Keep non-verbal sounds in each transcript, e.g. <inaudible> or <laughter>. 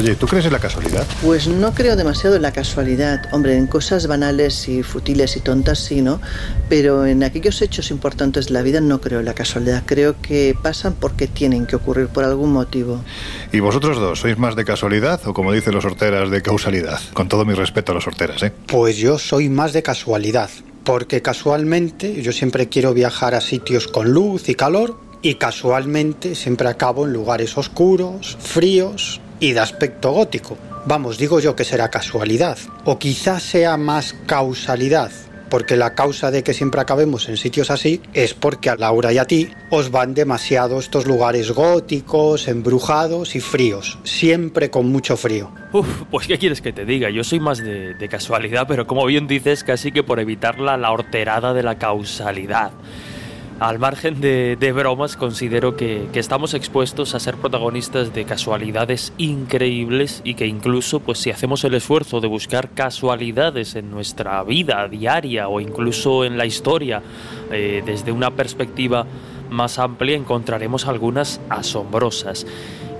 Oye, ¿tú crees en la casualidad? Pues no creo demasiado en la casualidad. Hombre, en cosas banales y futiles y tontas sí, ¿no? Pero en aquellos hechos importantes de la vida no creo en la casualidad. Creo que pasan porque tienen que ocurrir por algún motivo. ¿Y vosotros dos, sois más de casualidad o como dicen los horteras, de causalidad? Con todo mi respeto a los horteras, ¿eh? Pues yo soy más de casualidad. Porque casualmente yo siempre quiero viajar a sitios con luz y calor y casualmente siempre acabo en lugares oscuros, fríos y de aspecto gótico. Vamos, digo yo que será casualidad. O quizás sea más causalidad, porque la causa de que siempre acabemos en sitios así es porque a Laura y a ti os van demasiado estos lugares góticos, embrujados y fríos, siempre con mucho frío. Uf, pues qué quieres que te diga, yo soy más de, casualidad, pero como bien dices, casi que por evitar la horterada de la causalidad. Al margen de, bromas, considero que, que, estamos expuestos a ser protagonistas de casualidades increíbles y que incluso, pues si hacemos el esfuerzo de buscar casualidades en nuestra vida diaria o incluso en la historia, eh, desde una perspectiva más amplia, encontraremos algunas asombrosas.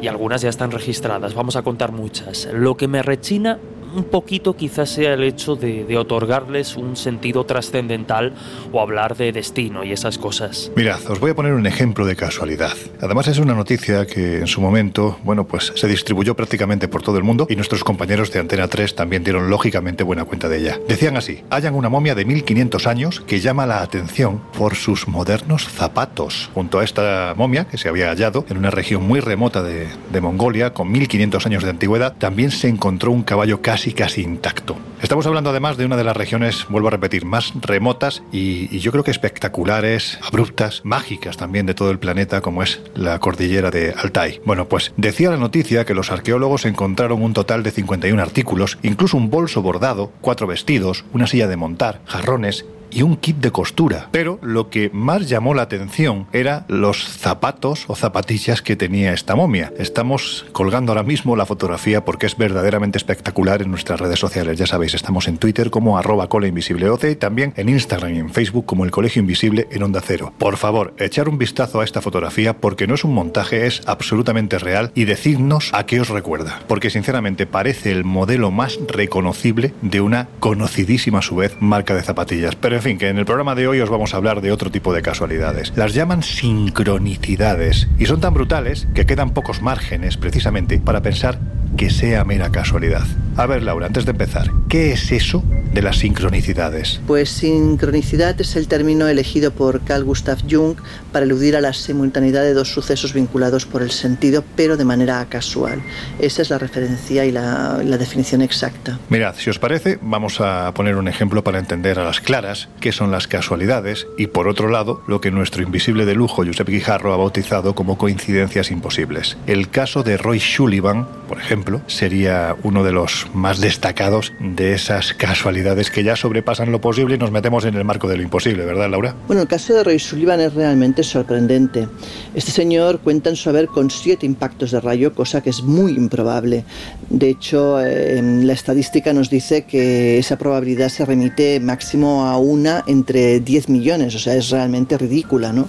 Y algunas ya están registradas, vamos a contar muchas. Lo que me rechina un poquito quizás sea el hecho de, de otorgarles un sentido trascendental o hablar de destino y esas cosas. Mirad, os voy a poner un ejemplo de casualidad. Además es una noticia que en su momento, bueno, pues se distribuyó prácticamente por todo el mundo y nuestros compañeros de Antena 3 también dieron lógicamente buena cuenta de ella. Decían así, hayan una momia de 1500 años que llama la atención por sus modernos zapatos. Junto a esta momia, que se había hallado en una región muy remota de, de Mongolia, con 1500 años de antigüedad, también se encontró un caballo casi casi casi intacto. Estamos hablando además de una de las regiones, vuelvo a repetir, más remotas y, y, yo creo que espectaculares, abruptas, mágicas también de todo el planeta, como es la cordillera de Altai. Bueno, pues decía la noticia que los arqueólogos encontraron un total de 51 artículos, incluso un bolso bordado, cuatro vestidos, una silla de montar, jarrones y un kit de costura. Pero lo que más llamó la atención era los zapatos o zapatillas que tenía esta momia. Estamos colgando ahora mismo la fotografía porque es verdaderamente espectacular en nuestras redes sociales. Ya sabéis, estamos en Twitter como arroba y también en Instagram y en Facebook como el Colegio Invisible en Onda Cero. Por favor, echar un vistazo a esta fotografía porque no es un montaje, es absolutamente real y decidnos a qué os recuerda. Porque sinceramente parece el modelo más reconocible de una conocidísima a su vez marca de zapatillas. Pero en fin, que en el programa de hoy os vamos a hablar de otro tipo de casualidades. Las llaman sincronicidades y son tan brutales que quedan pocos márgenes precisamente para pensar que sea mera casualidad. A ver, Laura, antes de empezar, ¿qué es eso de las sincronicidades? Pues sincronicidad es el término elegido por Carl Gustav Jung para eludir a la simultaneidad de dos sucesos vinculados por el sentido, pero de manera casual. Esa es la referencia y la, la definición exacta. Mirad, si os parece, vamos a poner un ejemplo para entender a las claras qué son las casualidades y, por otro lado, lo que nuestro invisible de lujo, Josep Guijarro, ha bautizado como coincidencias imposibles. El caso de Roy Sullivan, por ejemplo, sería uno de los más destacados de esas casualidades que ya sobrepasan lo posible y nos metemos en el marco de lo imposible, ¿verdad, Laura? Bueno, el caso de Roy Sullivan es realmente sorprendente. Este señor cuenta en su haber con siete impactos de rayo, cosa que es muy improbable. De hecho, eh, la estadística nos dice que esa probabilidad se remite máximo a una entre 10 millones, o sea, es realmente ridícula, ¿no?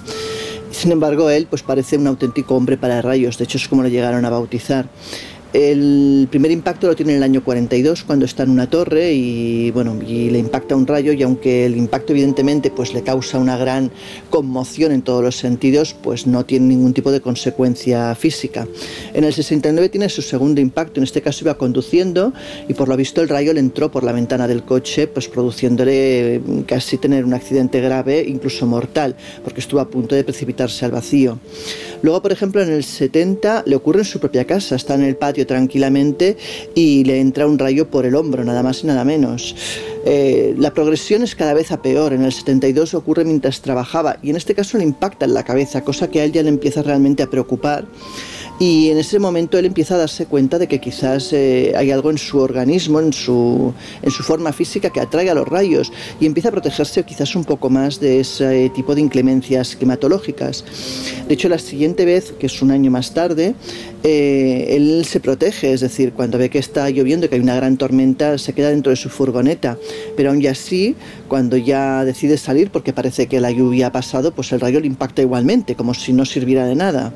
Sin embargo, él pues parece un auténtico hombre para rayos, de hecho es como lo llegaron a bautizar. El primer impacto lo tiene en el año 42 cuando está en una torre y bueno y le impacta un rayo y aunque el impacto evidentemente pues le causa una gran conmoción en todos los sentidos pues no tiene ningún tipo de consecuencia física. En el 69 tiene su segundo impacto, en este caso iba conduciendo y por lo visto el rayo le entró por la ventana del coche pues produciéndole casi tener un accidente grave incluso mortal porque estuvo a punto de precipitarse al vacío. Luego por ejemplo en el 70 le ocurre en su propia casa, está en el patio tranquilamente y le entra un rayo por el hombro, nada más y nada menos. Eh, la progresión es cada vez a peor. En el 72 ocurre mientras trabajaba y en este caso le impacta en la cabeza, cosa que a él ya le empieza realmente a preocupar. Y en ese momento él empieza a darse cuenta de que quizás eh, hay algo en su organismo, en su, en su forma física que atrae a los rayos y empieza a protegerse quizás un poco más de ese tipo de inclemencias climatológicas. De hecho, la siguiente vez, que es un año más tarde, eh, él se protege, es decir, cuando ve que está lloviendo, que hay una gran tormenta, se queda dentro de su furgoneta. Pero aún así, cuando ya decide salir, porque parece que la lluvia ha pasado, pues el rayo le impacta igualmente, como si no sirviera de nada.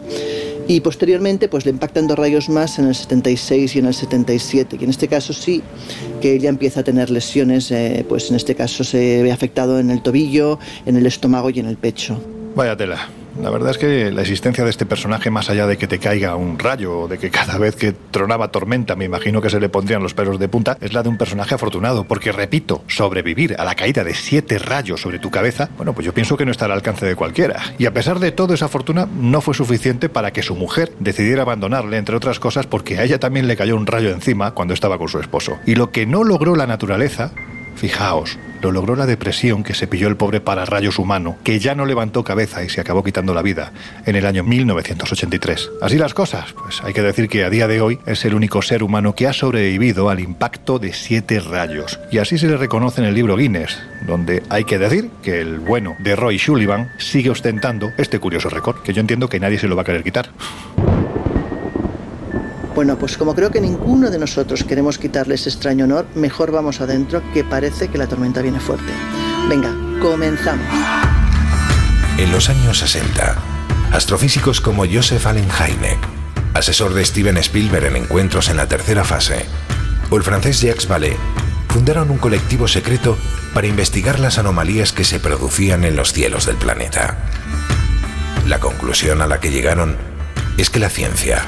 Y posteriormente pues le impactan dos rayos más en el 76 y en el 77. Y en este caso sí que ella empieza a tener lesiones, eh, pues en este caso se ve afectado en el tobillo, en el estómago y en el pecho. Vaya tela. La verdad es que la existencia de este personaje, más allá de que te caiga un rayo o de que cada vez que tronaba tormenta me imagino que se le pondrían los pelos de punta, es la de un personaje afortunado. Porque, repito, sobrevivir a la caída de siete rayos sobre tu cabeza, bueno, pues yo pienso que no está al alcance de cualquiera. Y a pesar de todo, esa fortuna no fue suficiente para que su mujer decidiera abandonarle, entre otras cosas, porque a ella también le cayó un rayo encima cuando estaba con su esposo. Y lo que no logró la naturaleza, fijaos, lo logró la depresión que se pilló el pobre pararrayos humano, que ya no levantó cabeza y se acabó quitando la vida en el año 1983. Así las cosas, pues hay que decir que a día de hoy es el único ser humano que ha sobrevivido al impacto de siete rayos. Y así se le reconoce en el libro Guinness, donde hay que decir que el bueno de Roy Sullivan sigue ostentando este curioso récord, que yo entiendo que nadie se lo va a querer quitar. Bueno, pues como creo que ninguno de nosotros queremos quitarle ese extraño honor, mejor vamos adentro, que parece que la tormenta viene fuerte. Venga, comenzamos. En los años 60, astrofísicos como Joseph Allen Hynek, asesor de Steven Spielberg en encuentros en la tercera fase, o el francés Jacques Vallée, fundaron un colectivo secreto para investigar las anomalías que se producían en los cielos del planeta. La conclusión a la que llegaron es que la ciencia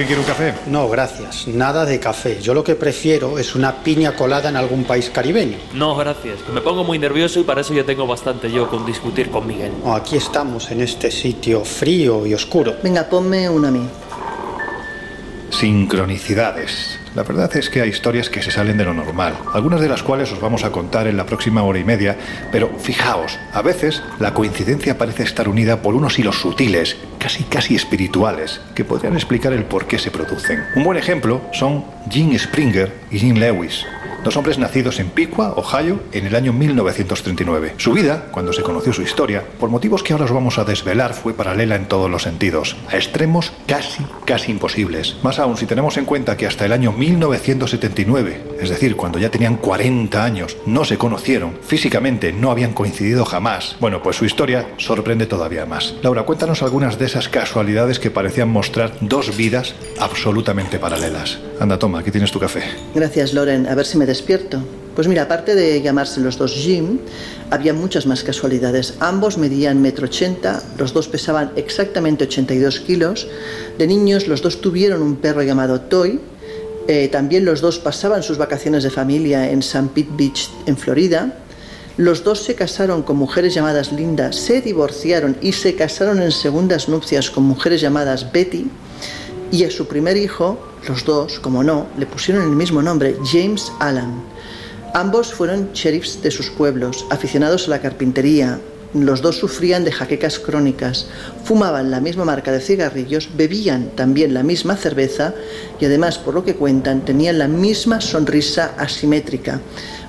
¿Alguien quiere un café? No, gracias. Nada de café. Yo lo que prefiero es una piña colada en algún país caribeño. No, gracias. Me pongo muy nervioso y para eso ya tengo bastante yo con discutir con Miguel. Oh, aquí estamos en este sitio frío y oscuro. Venga, ponme una a mí. Sincronicidades. La verdad es que hay historias que se salen de lo normal, algunas de las cuales os vamos a contar en la próxima hora y media, pero fijaos, a veces la coincidencia parece estar unida por unos hilos sutiles, casi casi espirituales, que podrían explicar el por qué se producen. Un buen ejemplo son Gene Springer y Gene Lewis, dos hombres nacidos en Piqua, Ohio, en el año 1939. Su vida, cuando se conoció su historia, por motivos que ahora os vamos a desvelar, fue paralela en todos los sentidos, a extremos casi, casi imposibles. Más aún si tenemos en cuenta que hasta el año 1979, es decir, cuando ya tenían 40 años, no se conocieron, físicamente no habían coincidido jamás. Bueno, pues su historia sorprende todavía más. Laura, cuéntanos algunas de esas casualidades que parecían mostrar dos vidas absolutamente paralelas. Anda, toma, aquí tienes tu café. Gracias, Loren. A ver si me despierto. Pues mira, aparte de llamarse los dos Jim, había muchas más casualidades. Ambos medían metro ochenta, los dos pesaban exactamente 82 kilos. De niños, los dos tuvieron un perro llamado Toy. Eh, también los dos pasaban sus vacaciones de familia en St. Pete Beach, en Florida. Los dos se casaron con mujeres llamadas Linda, se divorciaron y se casaron en segundas nupcias con mujeres llamadas Betty. Y a su primer hijo, los dos, como no, le pusieron el mismo nombre, James Allan. Ambos fueron sheriffs de sus pueblos, aficionados a la carpintería. Los dos sufrían de jaquecas crónicas, fumaban la misma marca de cigarrillos, bebían también la misma cerveza y además, por lo que cuentan, tenían la misma sonrisa asimétrica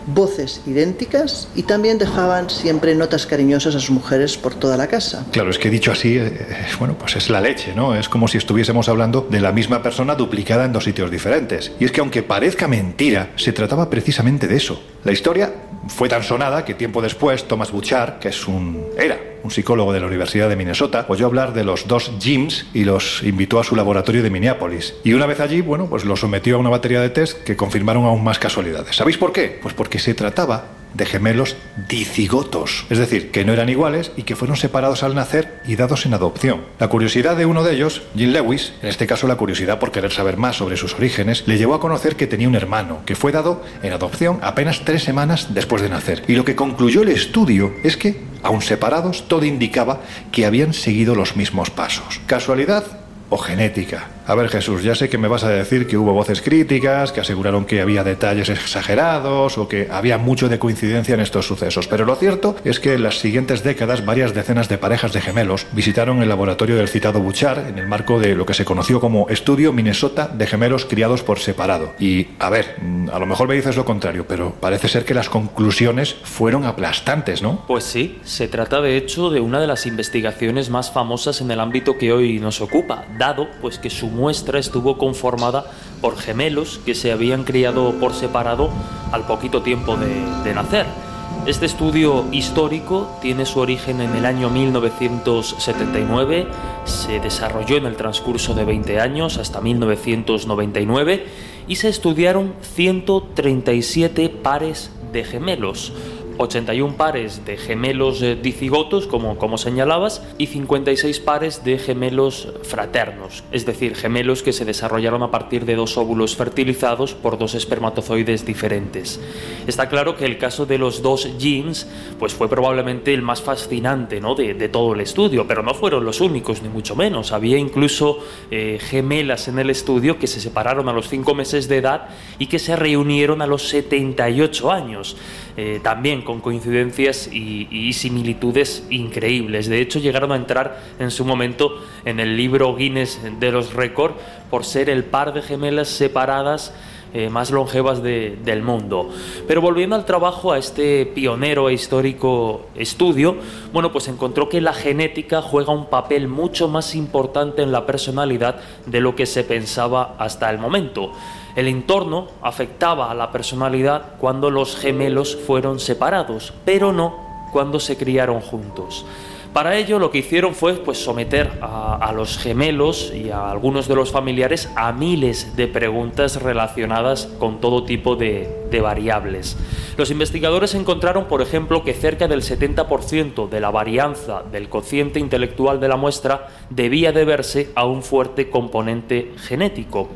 voces idénticas y también dejaban siempre notas cariñosas a sus mujeres por toda la casa. Claro, es que dicho así, eh, bueno, pues es la leche, ¿no? Es como si estuviésemos hablando de la misma persona duplicada en dos sitios diferentes. Y es que aunque parezca mentira, se trataba precisamente de eso. La historia fue tan sonada que tiempo después Thomas Bouchard, que es un era un psicólogo de la Universidad de Minnesota, oyó hablar de los dos Jims y los invitó a su laboratorio de Minneapolis. Y una vez allí, bueno, pues los sometió a una batería de test que confirmaron aún más casualidades. ¿Sabéis por qué? Pues porque se trataba de gemelos dicigotos, es decir, que no eran iguales y que fueron separados al nacer y dados en adopción. La curiosidad de uno de ellos, Jim Lewis, en este caso la curiosidad por querer saber más sobre sus orígenes, le llevó a conocer que tenía un hermano que fue dado en adopción apenas tres semanas después de nacer. Y lo que concluyó el estudio es que, aun separados, todo indicaba que habían seguido los mismos pasos. ¿Casualidad o genética? A ver Jesús, ya sé que me vas a decir que hubo voces críticas, que aseguraron que había detalles exagerados o que había mucho de coincidencia en estos sucesos, pero lo cierto es que en las siguientes décadas varias decenas de parejas de gemelos visitaron el laboratorio del citado Buchar en el marco de lo que se conoció como Estudio Minnesota de gemelos criados por separado. Y a ver, a lo mejor me dices lo contrario, pero parece ser que las conclusiones fueron aplastantes, ¿no? Pues sí, se trata de hecho de una de las investigaciones más famosas en el ámbito que hoy nos ocupa, dado pues que su muestra estuvo conformada por gemelos que se habían criado por separado al poquito tiempo de, nacer. Este estudio histórico tiene su origen en el año 1979, se desarrolló en el transcurso de 20 años hasta 1999 y se estudiaron 137 pares de gemelos. 81 pares de gemelos eh, dicigotos, como, como señalabas, y 56 pares de gemelos fraternos, es decir, gemelos que se desarrollaron a partir de dos óvulos fertilizados por dos espermatozoides diferentes. Está claro que el caso de los dos genes pues fue probablemente el más fascinante ¿no? de, todo el estudio, pero no fueron los únicos, ni mucho menos. Había incluso eh, gemelas en el estudio que se separaron a los 5 meses de edad y que se reunieron a los 78 años. Eh, también con coincidencias y, similitudes increíbles. De hecho, llegaron a entrar en su momento en el libro Guinness de los récords por ser el par de gemelas separadas eh, más longevas del mundo. Pero volviendo al trabajo, a este pionero e histórico estudio, bueno, pues encontró que la genética juega un papel mucho más importante en la personalidad de lo que se pensaba hasta el momento. El entorno afectaba a la personalidad cuando los gemelos fueron separados, pero no cuando se criaron juntos. Para ello lo que hicieron fue pues, someter a, los gemelos y a algunos de los familiares a miles de preguntas relacionadas con todo tipo de, variables. Los investigadores encontraron, por ejemplo, que cerca del 70% de la varianza del cociente intelectual de la muestra debía deberse a un fuerte componente genético.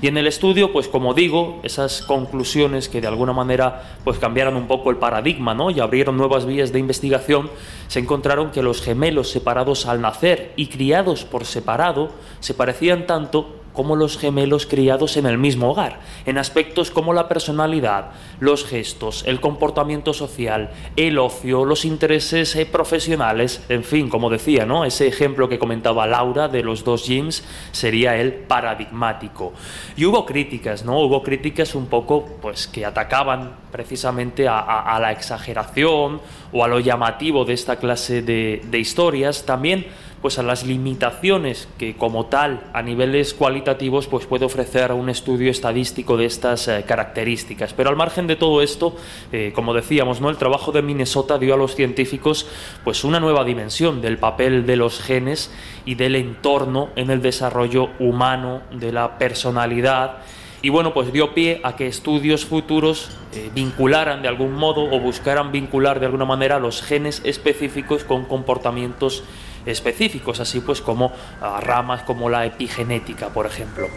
Y en el estudio, pues como digo, esas conclusiones que de alguna manera pues cambiaron un poco el paradigma, ¿no? y abrieron nuevas vías de investigación, se encontraron que los gemelos separados al nacer y criados por separado se parecían tanto como los gemelos criados en el mismo hogar, en aspectos como la personalidad, los gestos, el comportamiento social, el ocio, los intereses eh, profesionales, en fin, como decía, ¿no? Ese ejemplo que comentaba Laura de los dos Jims sería el paradigmático. Y hubo críticas, ¿no? Hubo críticas un poco, pues, que atacaban precisamente a, la exageración o a lo llamativo de esta clase de historias. También pues a las limitaciones que como tal a niveles cualitativos pues puede ofrecer un estudio estadístico de estas eh, características. Pero al margen de todo esto, eh, como decíamos, ¿no? el trabajo de Minnesota dio a los científicos pues una nueva dimensión del papel de los genes y del entorno en el desarrollo humano de la personalidad y bueno, pues dio pie a que estudios futuros eh, vincularan de algún modo o buscaran vincular de alguna manera los genes específicos con comportamientos específicos, así pues como ramas como la epigenética, por ejemplo.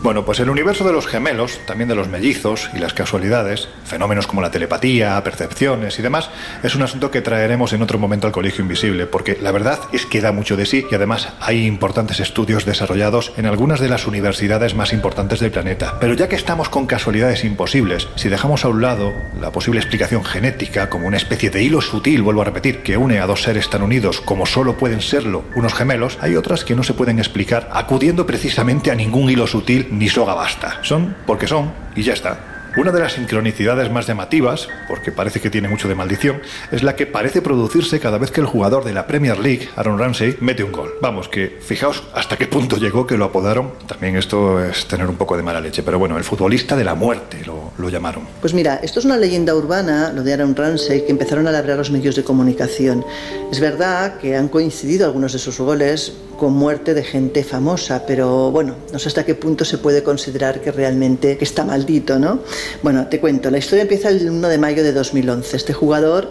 Bueno, pues el universo de los gemelos, también de los mellizos y las casualidades, fenómenos como la telepatía, percepciones y demás, es un asunto que traeremos en otro momento al Colegio Invisible, porque la verdad es que da mucho de sí y además hay importantes estudios desarrollados en algunas de las universidades más importantes del planeta. Pero ya que estamos con casualidades imposibles, si dejamos a un lado la posible explicación genética como una especie de hilo sutil, vuelvo a repetir, que une a dos seres tan unidos como solo pueden serlo unos gemelos, hay otras que no se pueden explicar acudiendo precisamente a ningún hilo sutil ni soga basta. Son porque son y ya está. Una de las sincronicidades más llamativas, porque parece que tiene mucho de maldición, es la que parece producirse cada vez que el jugador de la Premier League, Aaron Ramsey, mete un gol. Vamos, que fijaos hasta qué punto llegó que lo apodaron. También esto es tener un poco de mala leche, pero bueno, el futbolista de la muerte lo, lo llamaron. Pues mira, esto es una leyenda urbana, lo de Aaron Ramsey, que empezaron a labrar los medios de comunicación. Es verdad que han coincidido algunos de sus goles con muerte de gente famosa, pero bueno, no sé hasta qué punto se puede considerar que realmente está maldito, ¿no? Bueno, te cuento, la historia empieza el 1 de mayo de 2011. Este jugador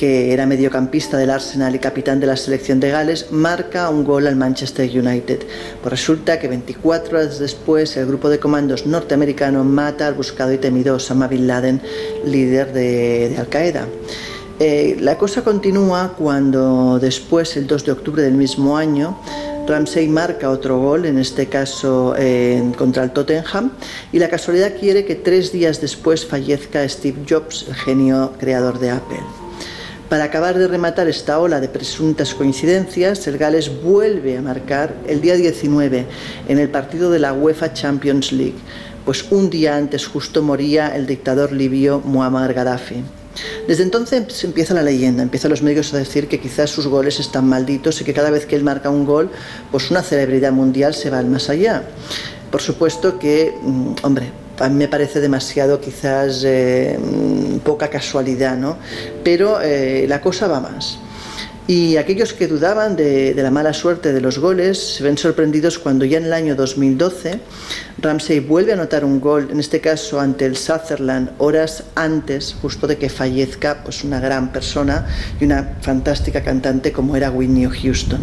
que era mediocampista del Arsenal y capitán de la selección de Gales, marca un gol al Manchester United. Pues resulta que 24 horas después el grupo de comandos norteamericano mata al buscado y temido Osama Bin Laden, líder de, de Al Qaeda. Eh, la cosa continúa cuando después, el 2 de octubre del mismo año, Ramsey marca otro gol, en este caso contra el Tottenham, y la casualidad quiere que tres días después fallezca Steve Jobs, el genio creador de Apple. Para acabar de rematar esta ola de presuntas coincidencias, el Gales vuelve a marcar el día 19 en el partido de la UEFA Champions League, pues un día antes justo moría el dictador libio Muammar Gaddafi. Desde entonces empieza la leyenda, empiezan los médicos a decir que quizás sus goles están malditos y que cada vez que él marca un gol, pues una celebridad mundial se va al más allá. Por supuesto que, mm, hombre, a mí me parece demasiado quizás eh, mm, poca casualidad, ¿no? Pero eh, la cosa va más. Y aquellos que dudaban de, de, la mala suerte de los goles se ven sorprendidos cuando ya en el año 2012 Ramsey vuelve a anotar un gol, en este caso ante el Sutherland, horas antes justo de que fallezca pues una gran persona y una fantástica cantante como era Whitney Houston.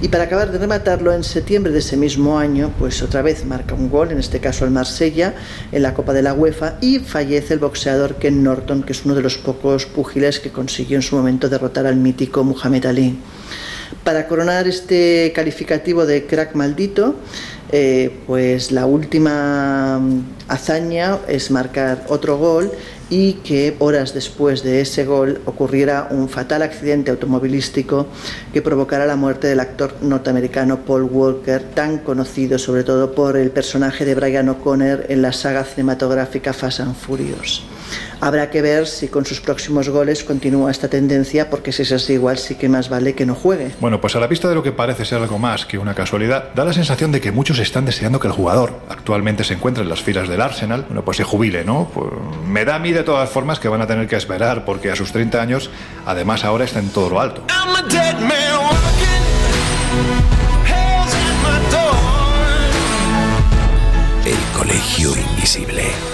Y para acabar de rematarlo, en septiembre de ese mismo año, pues otra vez marca un gol, en este caso el Marsella, en la Copa de la UEFA, y fallece el boxeador Ken Norton, que es uno de los pocos púgiles que consiguió en su momento derrotar al mítico Muhammad Ali. Para coronar este calificativo de crack maldito, eh, pues la última hazaña es marcar otro gol y que horas después de ese gol ocurriera un fatal accidente automovilístico que provocara la muerte del actor norteamericano Paul Walker, tan conocido sobre todo por el personaje de Brian O'Connor en la saga cinematográfica Fast and Furious. Habrá que ver si con sus próximos goles continúa esta tendencia, porque si es así igual sí que más vale que no juegue. Bueno, pues a la vista de lo que parece ser algo más que una casualidad, da la sensación de que muchos están deseando que el jugador actualmente se encuentre en las filas del Arsenal, bueno, pues se jubile, ¿no? Pues me da a mí de todas formas que van a tener que esperar, porque a sus 30 años, además ahora está en todo lo alto. El Colegio Invisible.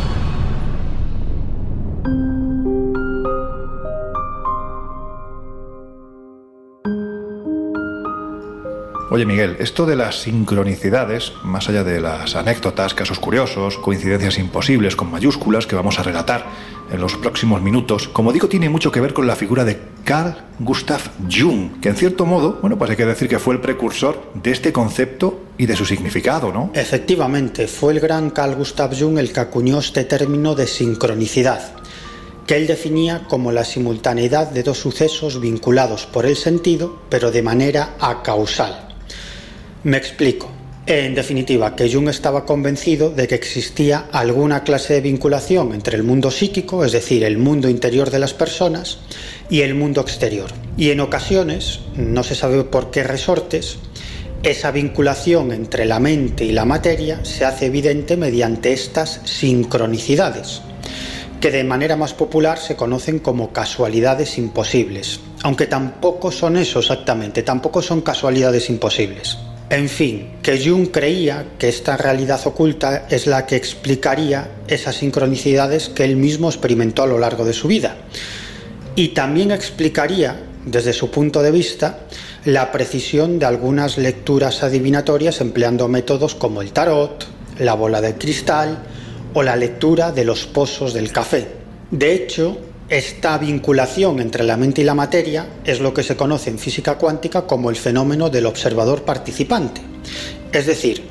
Oye Miguel, esto de las sincronicidades, más allá de las anécdotas, casos curiosos, coincidencias imposibles con mayúsculas que vamos a relatar en los próximos minutos, como digo, tiene mucho que ver con la figura de Carl Gustav Jung, que en cierto modo, bueno, pues hay que decir que fue el precursor de este concepto y de su significado, ¿no? Efectivamente, fue el gran Carl Gustav Jung el que acuñó este término de sincronicidad que él definía como la simultaneidad de dos sucesos vinculados por el sentido, pero de manera acausal. Me explico. En definitiva, que Jung estaba convencido de que existía alguna clase de vinculación entre el mundo psíquico, es decir, el mundo interior de las personas, y el mundo exterior. Y en ocasiones, no se sabe por qué resortes, esa vinculación entre la mente y la materia se hace evidente mediante estas sincronicidades, que de manera más popular se conocen como casualidades imposibles, aunque tampoco son eso exactamente, tampoco son casualidades imposibles. En fin, que Jung creía que esta realidad oculta es la que explicaría esas sincronicidades que él mismo experimentó a lo largo de su vida. Y también explicaría, desde su punto de vista, la precisión de algunas lecturas adivinatorias empleando métodos como el tarot, la bola de cristal o la lectura de los pozos del café. De hecho, esta vinculación entre la mente y la materia es lo que se conoce en física cuántica como el fenómeno del observador participante. Es decir,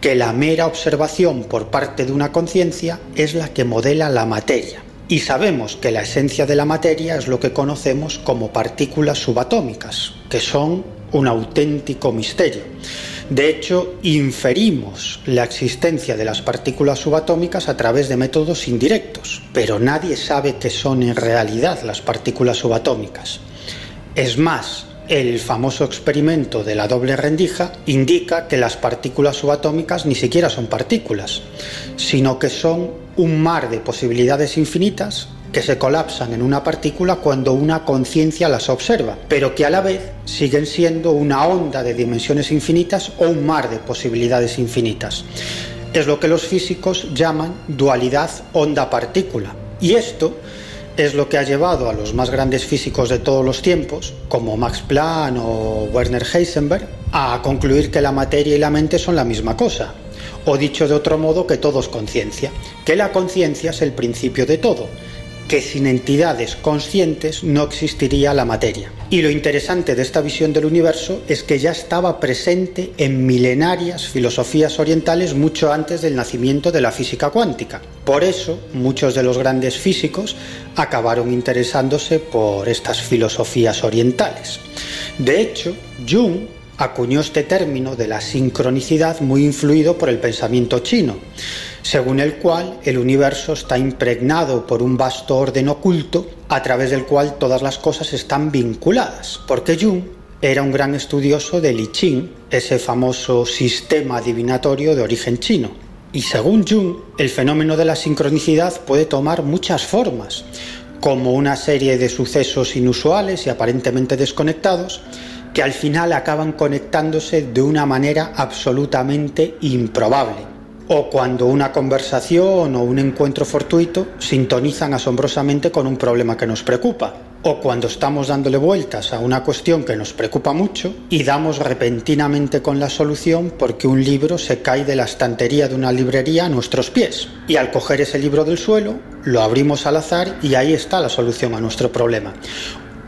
que la mera observación por parte de una conciencia es la que modela la materia. Y sabemos que la esencia de la materia es lo que conocemos como partículas subatómicas, que son un auténtico misterio. De hecho, inferimos la existencia de las partículas subatómicas a través de métodos indirectos, pero nadie sabe qué son en realidad las partículas subatómicas. Es más, el famoso experimento de la doble rendija indica que las partículas subatómicas ni siquiera son partículas, sino que son un mar de posibilidades infinitas que se colapsan en una partícula cuando una conciencia las observa, pero que a la vez siguen siendo una onda de dimensiones infinitas o un mar de posibilidades infinitas. Es lo que los físicos llaman dualidad onda-partícula. Y esto es lo que ha llevado a los más grandes físicos de todos los tiempos, como Max Planck o Werner Heisenberg, a concluir que la materia y la mente son la misma cosa. O dicho de otro modo, que todo es conciencia, que la conciencia es el principio de todo, que sin entidades conscientes no existiría la materia. Y lo interesante de esta visión del universo es que ya estaba presente en milenarias filosofías orientales mucho antes del nacimiento de la física cuántica. Por eso, muchos de los grandes físicos acabaron interesándose por estas filosofías orientales. De hecho, Jung acuñó este término de la sincronicidad muy influido por el pensamiento chino según el cual el universo está impregnado por un vasto orden oculto a través del cual todas las cosas están vinculadas, porque Jung era un gran estudioso del I Ching, ese famoso sistema adivinatorio de origen chino. Y según Jung, el fenómeno de la sincronicidad puede tomar muchas formas, como una serie de sucesos inusuales y aparentemente desconectados, que al final acaban conectándose de una manera absolutamente improbable o cuando una conversación o un encuentro fortuito sintonizan asombrosamente con un problema que nos preocupa, o cuando estamos dándole vueltas a una cuestión que nos preocupa mucho y damos repentinamente con la solución porque un libro se cae de la estantería de una librería a nuestros pies. Y al coger ese libro del suelo, lo abrimos al azar y ahí está la solución a nuestro problema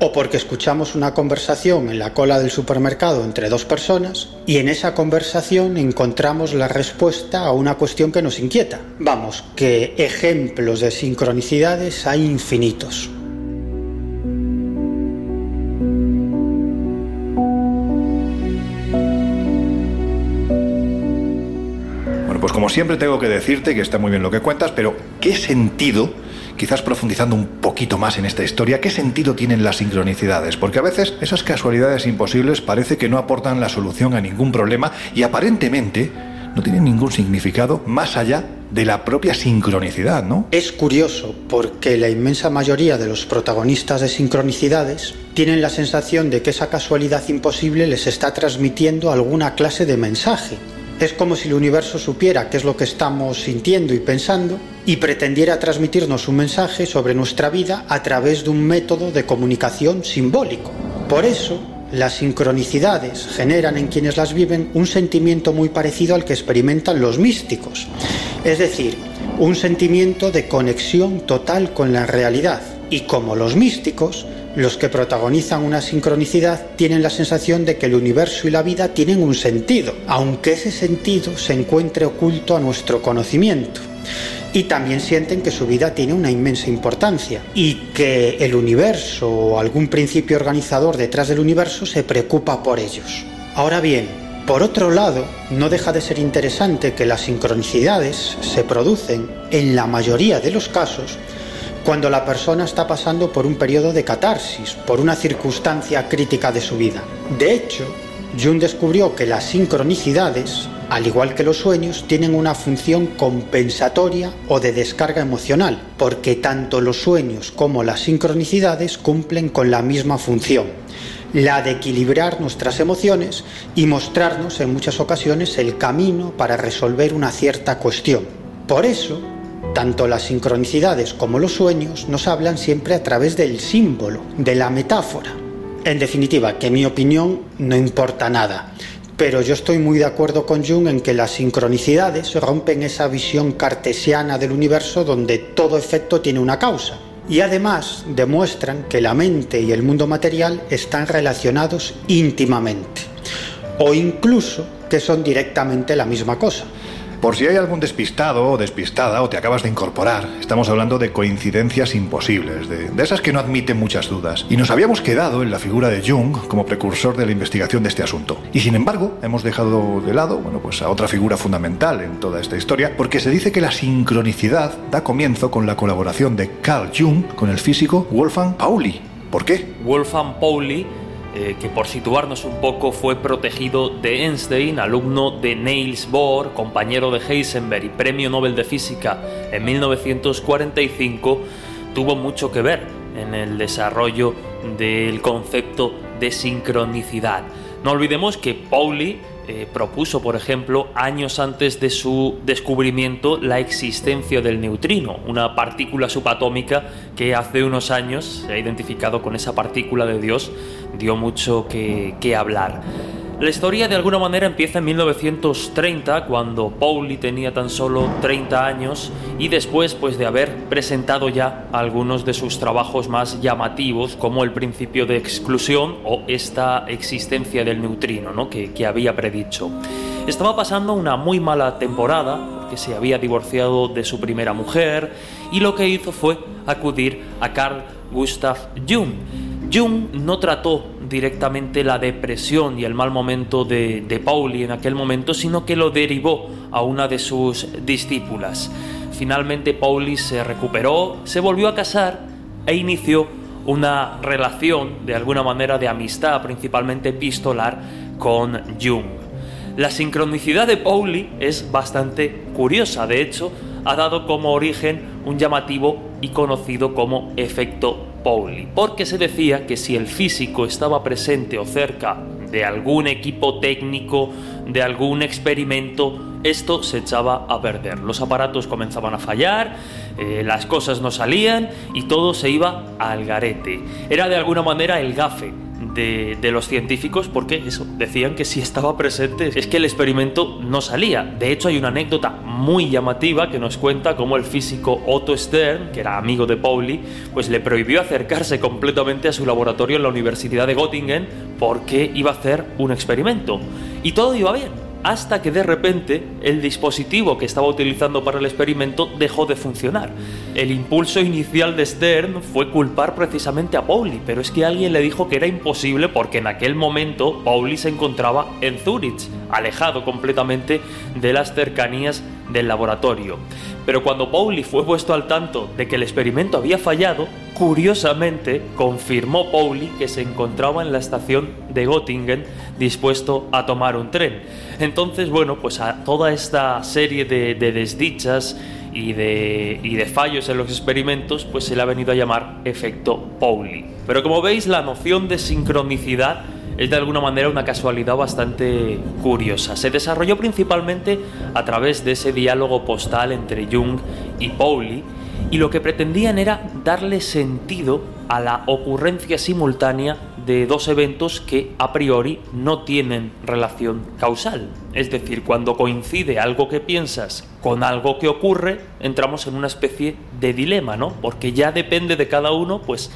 o porque escuchamos una conversación en la cola del supermercado entre dos personas y en esa conversación encontramos la respuesta a una cuestión que nos inquieta. Vamos, que ejemplos de sincronicidades hay infinitos. Bueno, pues como siempre tengo que decirte que está muy bien lo que cuentas, pero ¿qué sentido quizás profundizando un poquito más en esta historia, ¿qué sentido tienen las sincronicidades? Porque a veces esas casualidades imposibles parece que no aportan la solución a ningún problema y aparentemente no tienen ningún significado más allá de la propia sincronicidad, ¿no? Es curioso porque la inmensa mayoría de los protagonistas de sincronicidades tienen la sensación de que esa casualidad imposible les está transmitiendo alguna clase de mensaje es como si el universo supiera qué es lo que estamos sintiendo y pensando y pretendiera transmitirnos un mensaje sobre nuestra vida a través de un método de comunicación simbólico. Por eso, las sincronicidades generan en quienes las viven un sentimiento muy parecido al que experimentan los místicos, es decir, un sentimiento de conexión total con la realidad. Y como los místicos, los que protagonizan una sincronicidad tienen la sensación de que el universo y la vida tienen un sentido, aunque ese sentido se encuentre oculto a nuestro conocimiento. Y también sienten que su vida tiene una inmensa importancia y que el universo o algún principio organizador detrás del universo se preocupa por ellos. Ahora bien, por otro lado, no deja de ser interesante que las sincronicidades se producen, en la mayoría de los casos, cuando la persona está pasando por un periodo de catarsis, por una circunstancia crítica de su vida. De hecho, Jung descubrió que las sincronicidades, al igual que los sueños, tienen una función compensatoria o de descarga emocional, porque tanto los sueños como las sincronicidades cumplen con la misma función, la de equilibrar nuestras emociones y mostrarnos en muchas ocasiones el camino para resolver una cierta cuestión. Por eso, tanto las sincronicidades como los sueños nos hablan siempre a través del símbolo, de la metáfora. En definitiva, que mi opinión no importa nada. Pero yo estoy muy de acuerdo con Jung en que las sincronicidades rompen esa visión cartesiana del universo donde todo efecto tiene una causa. Y además demuestran que la mente y el mundo material están relacionados íntimamente. O incluso que son directamente la misma cosa. Por si hay algún despistado o despistada o te acabas de incorporar, estamos hablando de coincidencias imposibles, de, de esas que no admiten muchas dudas. Y nos habíamos quedado en la figura de Jung como precursor de la investigación de este asunto. Y sin embargo, hemos dejado de lado, bueno, pues a otra figura fundamental en toda esta historia, porque se dice que la sincronicidad da comienzo con la colaboración de Carl Jung con el físico Wolfgang Pauli. ¿Por qué? Wolfgang Pauli eh, que por situarnos un poco fue protegido de Einstein, alumno de Niels Bohr, compañero de Heisenberg y premio Nobel de Física en 1945, tuvo mucho que ver en el desarrollo del concepto de sincronicidad. No olvidemos que Pauli eh, propuso, por ejemplo, años antes de su descubrimiento, la existencia del neutrino, una partícula subatómica que hace unos años se ha identificado con esa partícula de Dios, dio mucho que, que hablar. La historia de alguna manera empieza en 1930 cuando Pauli tenía tan solo 30 años y después pues de haber presentado ya algunos de sus trabajos más llamativos como el principio de exclusión o esta existencia del neutrino ¿no? que, que había predicho. Estaba pasando una muy mala temporada que se había divorciado de su primera mujer y lo que hizo fue acudir a Carl Gustav Jung. Jung no trató directamente la depresión y el mal momento de, Pauli en aquel momento, sino que lo derivó a una de sus discípulas. Finalmente Pauli se recuperó, se volvió a casar e inició una relación de alguna manera de amistad, principalmente epistolar, con Jung. La sincronicidad de Pauli es bastante curiosa, de hecho, ha dado como origen un llamativo y conocido como efecto Pauli, porque se decía que si el físico estaba presente o cerca de algún equipo técnico, de algún experimento, esto se echaba a perder. Los aparatos comenzaban a fallar, eh, las cosas no salían y todo se iba al garete. Era de alguna manera el gafe de, los científicos porque eso, decían que si estaba presente es que el experimento no salía. De hecho hay una anécdota muy llamativa que nos cuenta cómo el físico Otto Stern, que era amigo de Pauli, pues le prohibió acercarse completamente a su laboratorio en la Universidad de Göttingen porque iba a hacer un experimento. Y todo iba bien hasta que de repente el dispositivo que estaba utilizando para el experimento dejó de funcionar. El impulso inicial de Stern fue culpar precisamente a Pauli, pero es que alguien le dijo que era imposible porque en aquel momento Pauli se encontraba en Zurich, alejado completamente de las cercanías del laboratorio. Pero cuando Pauli fue puesto al tanto de que el experimento había fallado, curiosamente confirmó Pauli que se encontraba en la estación de Göttingen dispuesto a tomar un tren. Entonces, bueno, pues a toda esta serie de, de desdichas y de, y de, fallos en los experimentos, pues se le ha venido a llamar efecto Pauli. Pero como veis, la noción de sincronicidad es de alguna manera una casualidad bastante curiosa. Se desarrolló principalmente a través de ese diálogo postal entre Jung y Pauli y lo que pretendían era darle sentido a la ocurrencia simultánea de dos eventos que a priori no tienen relación causal. Es decir, cuando coincide algo que piensas con algo que ocurre, entramos en una especie de dilema, ¿no? Porque ya depende de cada uno, pues,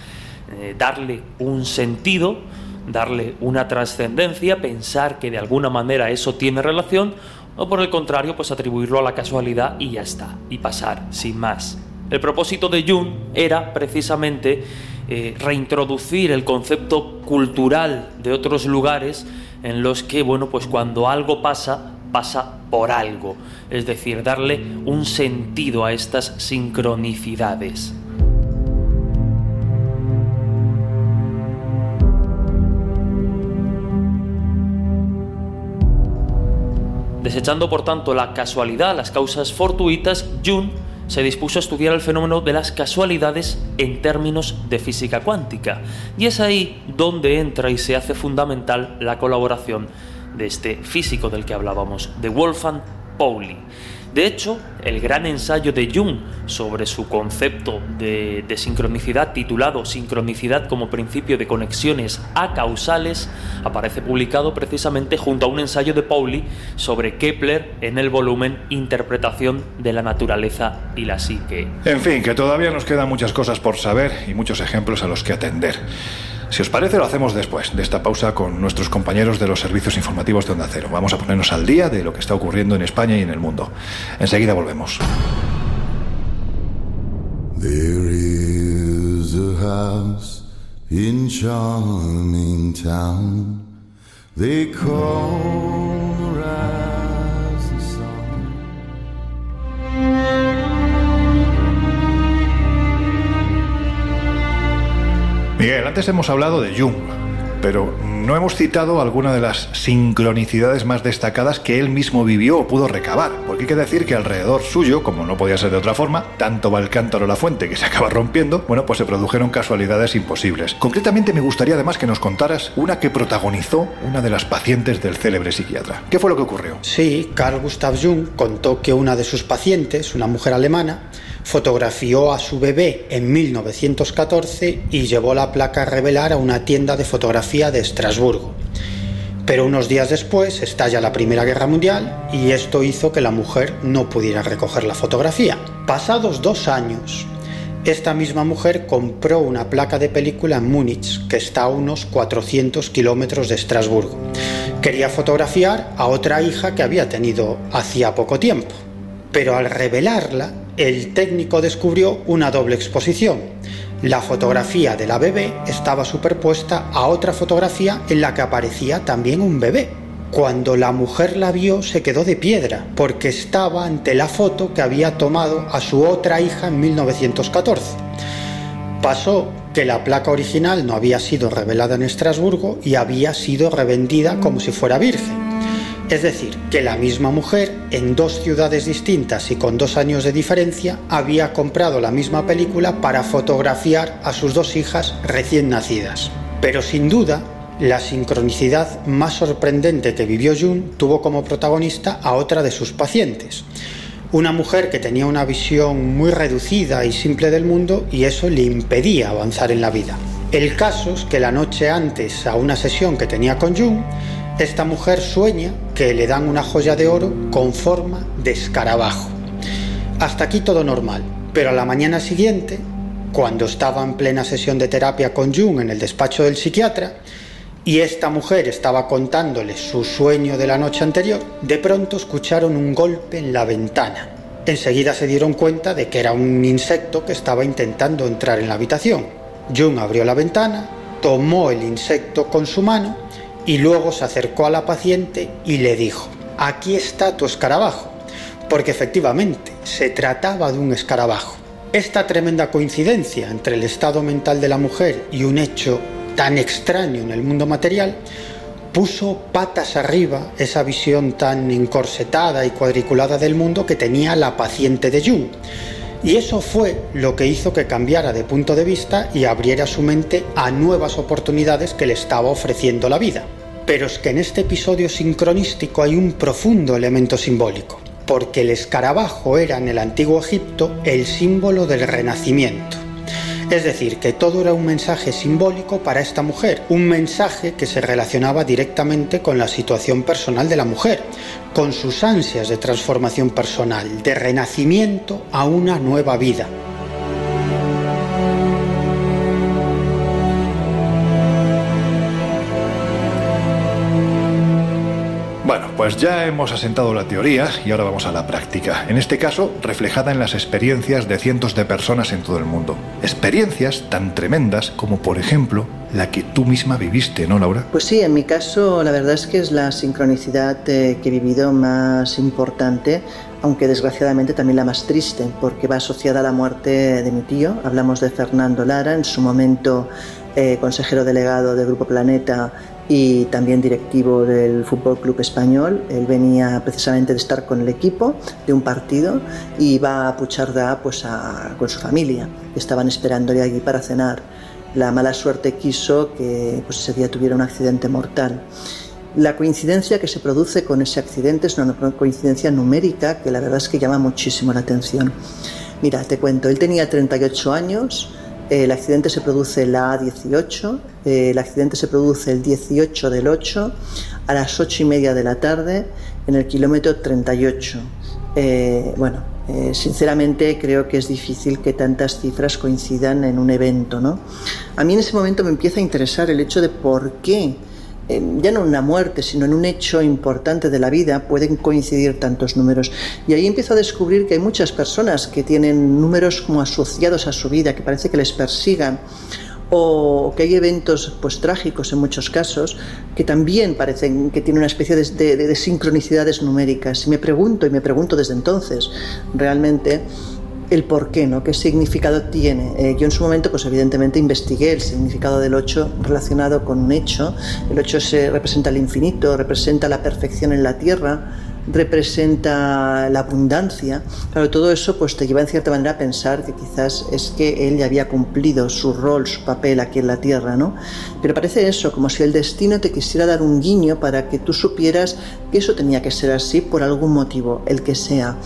eh, darle un sentido darle una trascendencia, pensar que de alguna manera eso tiene relación, o por el contrario, pues atribuirlo a la casualidad y ya está, y pasar, sin más. El propósito de Jung era precisamente eh, reintroducir el concepto cultural de otros lugares en los que, bueno, pues cuando algo pasa, pasa por algo, es decir, darle un sentido a estas sincronicidades. Desechando por tanto la casualidad, las causas fortuitas, Jung se dispuso a estudiar el fenómeno de las casualidades en términos de física cuántica. Y es ahí donde entra y se hace fundamental la colaboración de este físico del que hablábamos, de Wolfgang Pauli. De hecho, el gran ensayo de Jung sobre su concepto de, sincronicidad, titulado Sincronicidad como principio de conexiones acausales, aparece publicado precisamente junto a un ensayo de Pauli sobre Kepler en el volumen Interpretación de la naturaleza y la psique. En fin, que todavía nos quedan muchas cosas por saber y muchos ejemplos a los que atender. Si os parece, lo hacemos después de esta pausa con nuestros compañeros de los servicios informativos de Onda Cero. Vamos a ponernos al día de lo que está ocurriendo en España y en el mundo. Enseguida volvemos. Miguel, antes hemos hablado de Jung, pero no hemos citado alguna de las sincronicidades más destacadas que él mismo vivió o pudo recabar, porque hay que decir que alrededor suyo, como no podía ser de otra forma, tanto va el cántaro la fuente que se acaba rompiendo, bueno, pues se produjeron casualidades imposibles. Concretamente me gustaría además que nos contaras una que protagonizó una de las pacientes del célebre psiquiatra. ¿Qué fue lo que ocurrió? Sí, Carl Gustav Jung contó que una de sus pacientes, una mujer alemana, fotografió a su bebé en 1914 y llevó la placa a revelar a una tienda de fotografía de Estrasburgo. Pero unos días después estalla la Primera Guerra Mundial y esto hizo que la mujer no pudiera recoger la fotografía. Pasados dos años, esta misma mujer compró una placa de película en Múnich, que está a unos 400 kilómetros de Estrasburgo. Quería fotografiar a otra hija que había tenido hacía poco tiempo. Pero al revelarla, el técnico descubrió una doble exposición. La fotografía de la bebé estaba superpuesta a otra fotografía en la que aparecía también un bebé. Cuando la mujer la vio se quedó de piedra porque estaba ante la foto que había tomado a su otra hija en 1914. Pasó que la placa original no había sido revelada en Estrasburgo y había sido revendida como si fuera virgen. Es decir, que la misma mujer, en dos ciudades distintas y con dos años de diferencia, había comprado la misma película para fotografiar a sus dos hijas recién nacidas. Pero sin duda, la sincronicidad más sorprendente que vivió Jung tuvo como protagonista a otra de sus pacientes, una mujer que tenía una visión muy reducida y simple del mundo y eso le impedía avanzar en la vida. El caso es que la noche antes a una sesión que tenía con Jung, esta mujer sueña que le dan una joya de oro con forma de escarabajo. Hasta aquí todo normal, pero a la mañana siguiente, cuando estaba en plena sesión de terapia con Jung en el despacho del psiquiatra, y esta mujer estaba contándole su sueño de la noche anterior, de pronto escucharon un golpe en la ventana. Enseguida se dieron cuenta de que era un insecto que estaba intentando entrar en la habitación. Jung abrió la ventana, tomó el insecto con su mano y luego se acercó a la paciente y le dijo, aquí está tu escarabajo, porque efectivamente se trataba de un escarabajo. Esta tremenda coincidencia entre el estado mental de la mujer y un hecho tan extraño en el mundo material puso patas arriba esa visión tan encorsetada y cuadriculada del mundo que tenía la paciente de Jung. Y eso fue lo que hizo que cambiara de punto de vista y abriera su mente a nuevas oportunidades que le estaba ofreciendo la vida. Pero es que en este episodio sincronístico hay un profundo elemento simbólico, porque el escarabajo era en el antiguo Egipto el símbolo del renacimiento. Es decir, que todo era un mensaje simbólico para esta mujer, un mensaje que se relacionaba directamente con la situación personal de la mujer, con sus ansias de transformación personal, de renacimiento a una nueva vida. Pues ya hemos asentado la teoría y ahora vamos a la práctica. En este caso, reflejada en las experiencias de cientos de personas en todo el mundo. Experiencias tan tremendas como, por ejemplo, la que tú misma viviste, ¿no, Laura? Pues sí, en mi caso, la verdad es que es la sincronicidad eh, que he vivido más importante, aunque desgraciadamente también la más triste, porque va asociada a la muerte de mi tío. Hablamos de Fernando Lara, en su momento eh, consejero delegado del Grupo Planeta y también directivo del Fútbol Club Español. Él venía precisamente de estar con el equipo de un partido y iba a Puchardá pues con su familia. Estaban esperándole allí para cenar. La mala suerte quiso que pues, ese día tuviera un accidente mortal. La coincidencia que se produce con ese accidente es una coincidencia numérica que la verdad es que llama muchísimo la atención. Mira, te cuento, él tenía 38 años, el accidente se produce en la A18, el accidente se produce el 18 del 8 a las 8 y media de la tarde en el kilómetro 38. Eh, bueno, Eh, sinceramente creo que es difícil que tantas cifras coincidan en un evento. ¿no? A mí en ese momento me empieza a interesar el hecho de por qué, eh, ya no en una muerte, sino en un hecho importante de la vida, pueden coincidir tantos números. Y ahí empiezo a descubrir que hay muchas personas que tienen números como asociados a su vida, que parece que les persigan o que hay eventos pues trágicos en muchos casos que también parecen que tienen una especie de, sincronicidades numéricas y me pregunto y me pregunto desde entonces realmente el por qué, ¿no? ¿Qué significado tiene? Eh, yo en su momento, pues evidentemente investigué el significado del 8 relacionado con un hecho. El 8 se representa el infinito, representa la perfección en la tierra, representa la abundancia. Claro, todo eso pues te lleva en cierta manera a pensar que quizás es que él ya había cumplido su rol, su papel aquí en la tierra, ¿no? Pero parece eso, como si el destino te quisiera dar un guiño para que tú supieras que eso tenía que ser así por algún motivo, el que sea.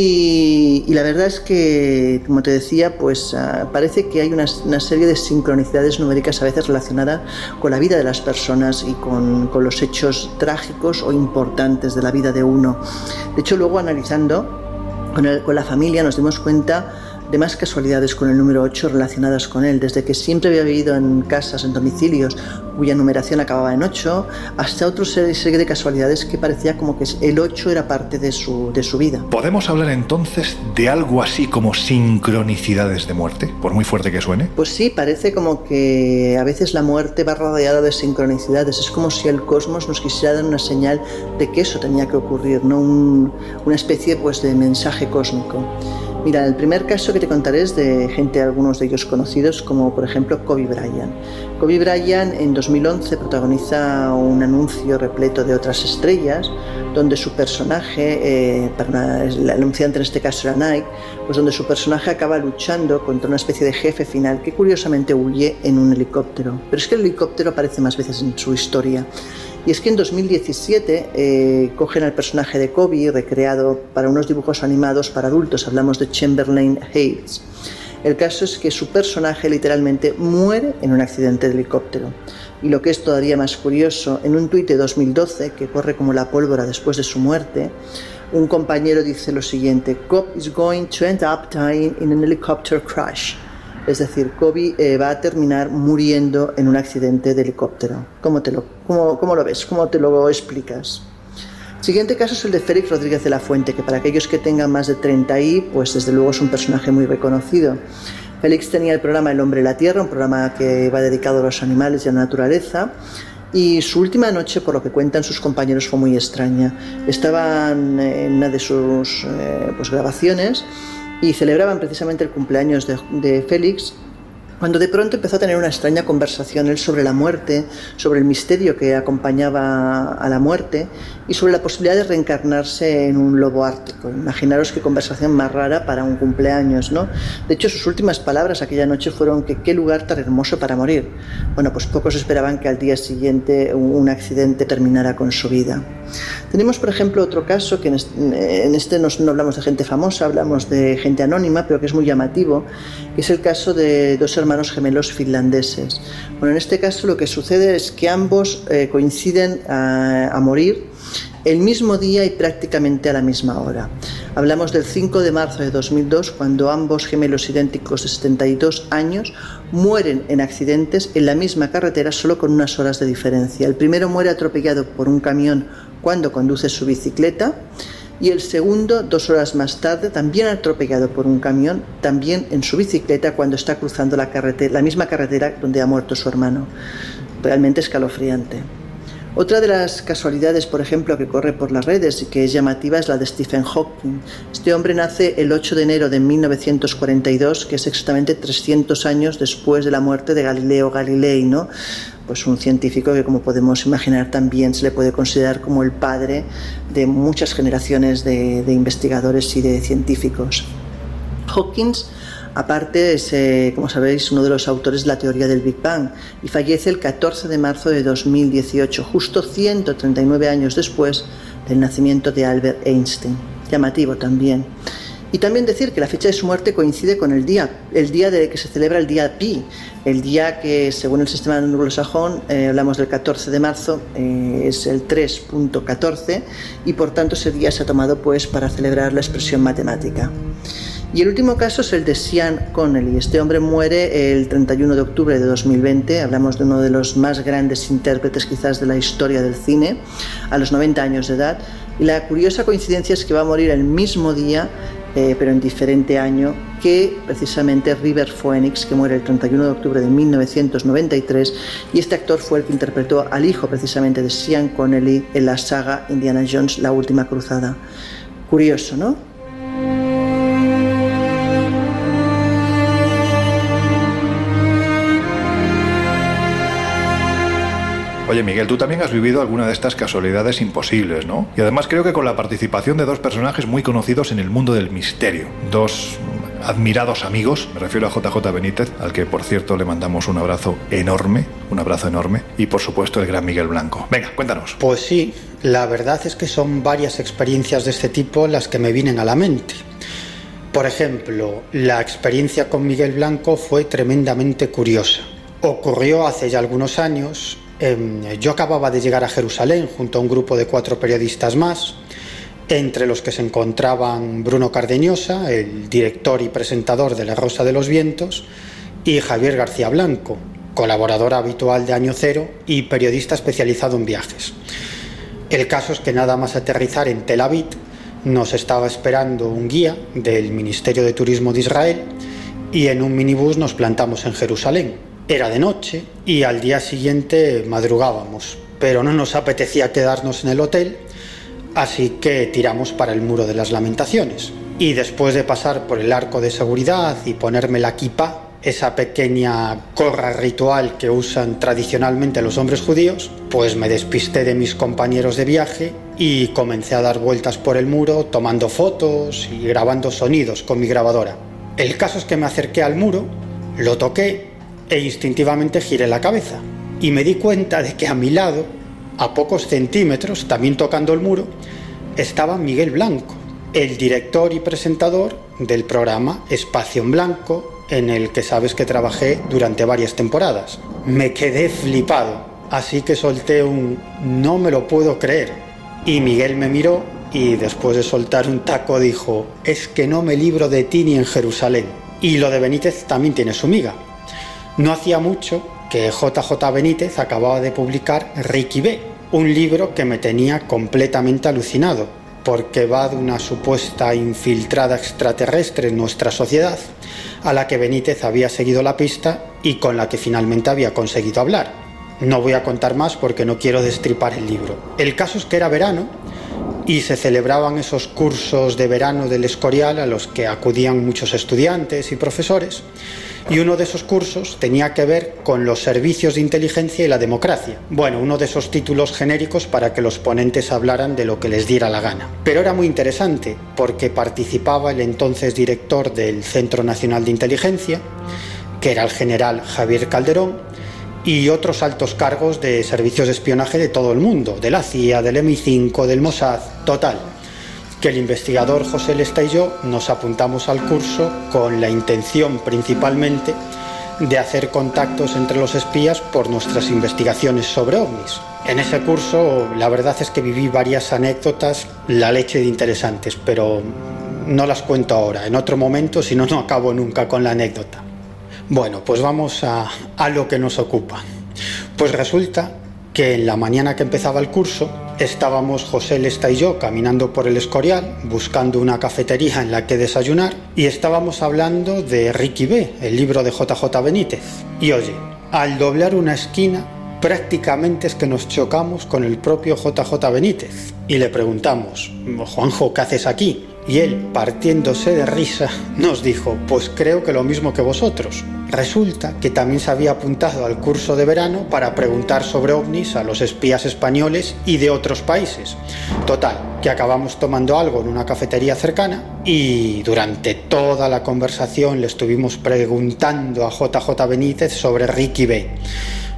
Y, la verdad es que, como te decía, pues ah, parece que hay una, serie de sincronicidades numéricas a veces relacionadas con la vida de las personas y con, los hechos trágicos o importantes de la vida de uno. De hecho, luego analizando con, con la familia nos dimos cuenta de más casualidades con el número 8 relacionadas con él, desde que siempre había vivido en casas, en domicilios, cuya numeración acababa en 8, hasta otra serie de casualidades que parecía como que el 8 era parte de su, de su vida. ¿Podemos hablar entonces de algo así como sincronicidades de muerte, por muy fuerte que suene? Pues sí, parece como que a veces la muerte va rodeada de sincronicidades, es como si el cosmos nos quisiera dar una señal de que eso tenía que ocurrir, no una especie pues, de mensaje cósmico. Mira, el primer caso que te contaré es de gente, algunos de ellos conocidos, como por ejemplo Kobe Bryant. Kobe Bryant en 2011 protagoniza un anuncio repleto de otras estrellas, donde su personaje, eh, para el anunciante en este caso era Nike, pues donde su personaje acaba luchando contra una especie de jefe final que curiosamente huye en un helicóptero. Pero es que el helicóptero aparece más veces en su historia. Y es que en 2017 eh, cogen al personaje de Kobe, recreado para unos dibujos animados para adultos, hablamos de Chamberlain Hayes. El caso es que su personaje literalmente muere en un accidente de helicóptero. Y lo que es todavía más curioso, en un tuit de 2012, que corre como la pólvora después de su muerte, un compañero dice lo siguiente, Kobe is going to end up dying in an helicopter crash. Es decir, Kobe eh, va a terminar muriendo en un accidente de helicóptero. ¿Cómo, te lo, cómo, lo ves? ¿Cómo te lo explicas? Siguiente caso es el de Félix Rodríguez de la Fuente, que para aquellos que tengan más de 30 y, pues desde luego es un personaje muy reconocido. Félix tenía el programa El Hombre y la Tierra, un programa que va dedicado a los animales y a la naturaleza. Y su última noche, por lo que cuentan sus compañeros, fue muy extraña. Estaban en una de sus eh, pues, grabaciones y celebraban precisamente el cumpleaños de, Félix cuando de pronto empezó a tener una extraña conversación él sobre la muerte, sobre el misterio que acompañaba a la muerte y sobre la posibilidad de reencarnarse en un lobo ártico. Imaginaros qué conversación más rara para un cumpleaños, ¿no? De hecho, sus últimas palabras aquella noche fueron que qué lugar tan hermoso para morir. Bueno, pues pocos esperaban que al día siguiente un accidente terminara con su vida. Tenemos, por ejemplo, otro caso que en este, no, hablamos de gente famosa, hablamos de gente anónima, pero que es muy llamativo, que es el caso de dos hermanos gemelos finlandeses. Bueno, en este caso lo que sucede es que ambos eh, coinciden a morir el mismo día y prácticamente a la misma hora. Hablamos del 5 de marzo de 2002, cuando ambos gemelos idénticos de 72 años mueren en accidentes en la misma carretera solo con unas horas de diferencia. El primero muere atropellado por un camión cuando conduce su bicicleta y el segundo, dos horas más tarde, también atropellado por un camión, también en su bicicleta cuando está cruzando la, carretera, la misma carretera donde ha muerto su hermano. Realmente escalofriante. Otra de las casualidades, por ejemplo, que corre por las redes y que es llamativa es la de Stephen Hawking. Este hombre nace el 8 de enero de 1942, que es exactamente 300 años después de la muerte de Galileo Galilei, ¿no? Pues un científico que, como podemos imaginar, también se le puede considerar como el padre de muchas generaciones de, investigadores y de científicos. Hawkins Aparte, es, eh, como sabéis, uno de los autores de la teoría del Big Bang y fallece el 14 de marzo de 2018, justo 139 años después del nacimiento de Albert Einstein. Llamativo también. Y también decir que la fecha de su muerte coincide con el día, el día de que se celebra el día Pi, el día que según el sistema anglosajón, eh, hablamos del 14 de marzo, eh, es el 3.14 y por tanto ese día se ha tomado pues para celebrar la expresión matemática. Y el último caso es el de Sean Connelly. Este hombre muere el 31 de octubre de 2020. Hablamos de uno de los más grandes intérpretes quizás de la historia del cine, a los 90 años de edad. Y la curiosa coincidencia es que va a morir el mismo día, eh, pero en diferente año, que precisamente River Phoenix, que muere el 31 de octubre de 1993. Y este actor fue el que interpretó al hijo precisamente de Sean Connelly en la saga Indiana Jones, La Última Cruzada. Curioso, ¿no? Oye, Miguel, tú también has vivido alguna de estas casualidades imposibles, ¿no? Y además creo que con la participación de dos personajes muy conocidos en el mundo del misterio. Dos admirados amigos, me refiero a JJ Benítez, al que por cierto le mandamos un abrazo enorme, un abrazo enorme, y por supuesto el gran Miguel Blanco. Venga, cuéntanos. Pues sí, la verdad es que son varias experiencias de este tipo las que me vienen a la mente. Por ejemplo, la experiencia con Miguel Blanco fue tremendamente curiosa. Ocurrió hace ya algunos años Em, yo acababa de llegar a Jerusalén junto a un grupo de cuatro periodistas más, entre los que se encontraban Bruno Cardeñosa, el director y presentador de La Rosa de los Vientos, y Javier García Blanco, colaborador habitual de Año Cero y periodista especializado en viajes. El caso es que nada más aterrizar en Tel Aviv nos estaba esperando un guía del Ministerio de Turismo de Israel y en un minibús nos plantamos en Jerusalén. Era de noche y al día siguiente madrugábamos, pero no nos apetecía quedarnos en el hotel, así que tiramos para el muro de las lamentaciones. Y después de pasar por el arco de seguridad y ponerme la kippah, esa pequeña corra ritual que usan tradicionalmente los hombres judíos, pues me despisté de mis compañeros de viaje y comencé a dar vueltas por el muro tomando fotos y grabando sonidos con mi grabadora. El caso es que me acerqué al muro, lo toqué e instintivamente giré la cabeza y me di cuenta de que a mi lado, a pocos centímetros, también tocando el muro, estaba Miguel Blanco, el director y presentador del programa Espacio en Blanco, en el que sabes que trabajé durante varias temporadas. Me quedé flipado, así que solté un no me lo puedo creer. Y Miguel me miró y después de soltar un taco dijo, es que no me libro de ti ni en Jerusalén. Y lo de Benítez también tiene su miga. No hacía mucho que JJ Benítez acababa de publicar Ricky B, un libro que me tenía completamente alucinado, porque va de una supuesta infiltrada extraterrestre en nuestra sociedad, a la que Benítez había seguido la pista y con la que finalmente había conseguido hablar. No voy a contar más porque no quiero destripar el libro. El caso es que era verano y se celebraban esos cursos de verano del Escorial a los que acudían muchos estudiantes y profesores y uno de esos cursos tenía que ver con los servicios de inteligencia y la democracia. Bueno, uno de esos títulos genéricos para que los ponentes hablaran de lo que les diera la gana. Pero era muy interesante porque participaba el entonces director del Centro Nacional de Inteligencia, que era el general Javier Calderón, y otros altos cargos de servicios de espionaje de todo el mundo, de la CIA, del MI5, del Mossad, total que el investigador José Lesta y yo nos apuntamos al curso con la intención principalmente de hacer contactos entre los espías por nuestras investigaciones sobre ovnis. En ese curso la verdad es que viví varias anécdotas, la leche de interesantes, pero no las cuento ahora, en otro momento, si no, no acabo nunca con la anécdota. Bueno, pues vamos a, a lo que nos ocupa. Pues resulta que en la mañana que empezaba el curso estábamos José Lesta y yo caminando por el Escorial buscando una cafetería en la que desayunar y estábamos hablando de Ricky B, el libro de JJ Benítez. Y oye, al doblar una esquina prácticamente es que nos chocamos con el propio JJ Benítez y le preguntamos, Juanjo, ¿qué haces aquí? Y él, partiéndose de risa, nos dijo, pues creo que lo mismo que vosotros. Resulta que también se había apuntado al curso de verano para preguntar sobre ovnis a los espías españoles y de otros países. Total, que acabamos tomando algo en una cafetería cercana y durante toda la conversación le estuvimos preguntando a JJ Benítez sobre Ricky Bay.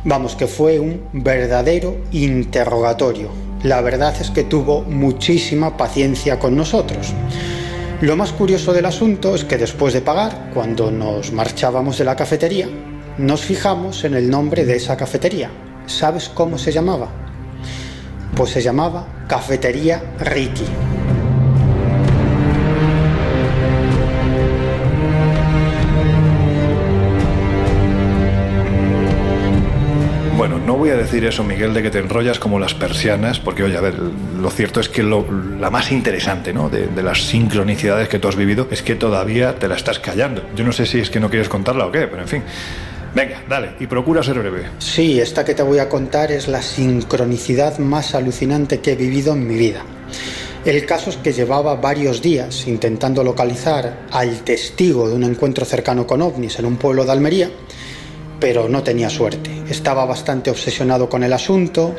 Vamos, que fue un verdadero interrogatorio. La verdad es que tuvo muchísima paciencia con nosotros. Lo más curioso del asunto es que después de pagar, cuando nos marchábamos de la cafetería, nos fijamos en el nombre de esa cafetería. ¿Sabes cómo se llamaba? Pues se llamaba Cafetería Ricky. Voy a decir eso, Miguel, de que te enrollas como las persianas, porque, oye, a ver, lo cierto es que lo, la más interesante, ¿no? De, de, las sincronicidades que tú has vivido es que todavía te la estás callando. Yo no sé si es que no quieres contarla o qué, pero en fin. Venga, dale, y procura ser breve. Sí, esta que te voy a contar es la sincronicidad más alucinante que he vivido en mi vida. El caso es que llevaba varios días intentando localizar al testigo de un encuentro cercano con ovnis en un pueblo de Almería pero no tenía suerte. Estaba bastante obsesionado con el asunto,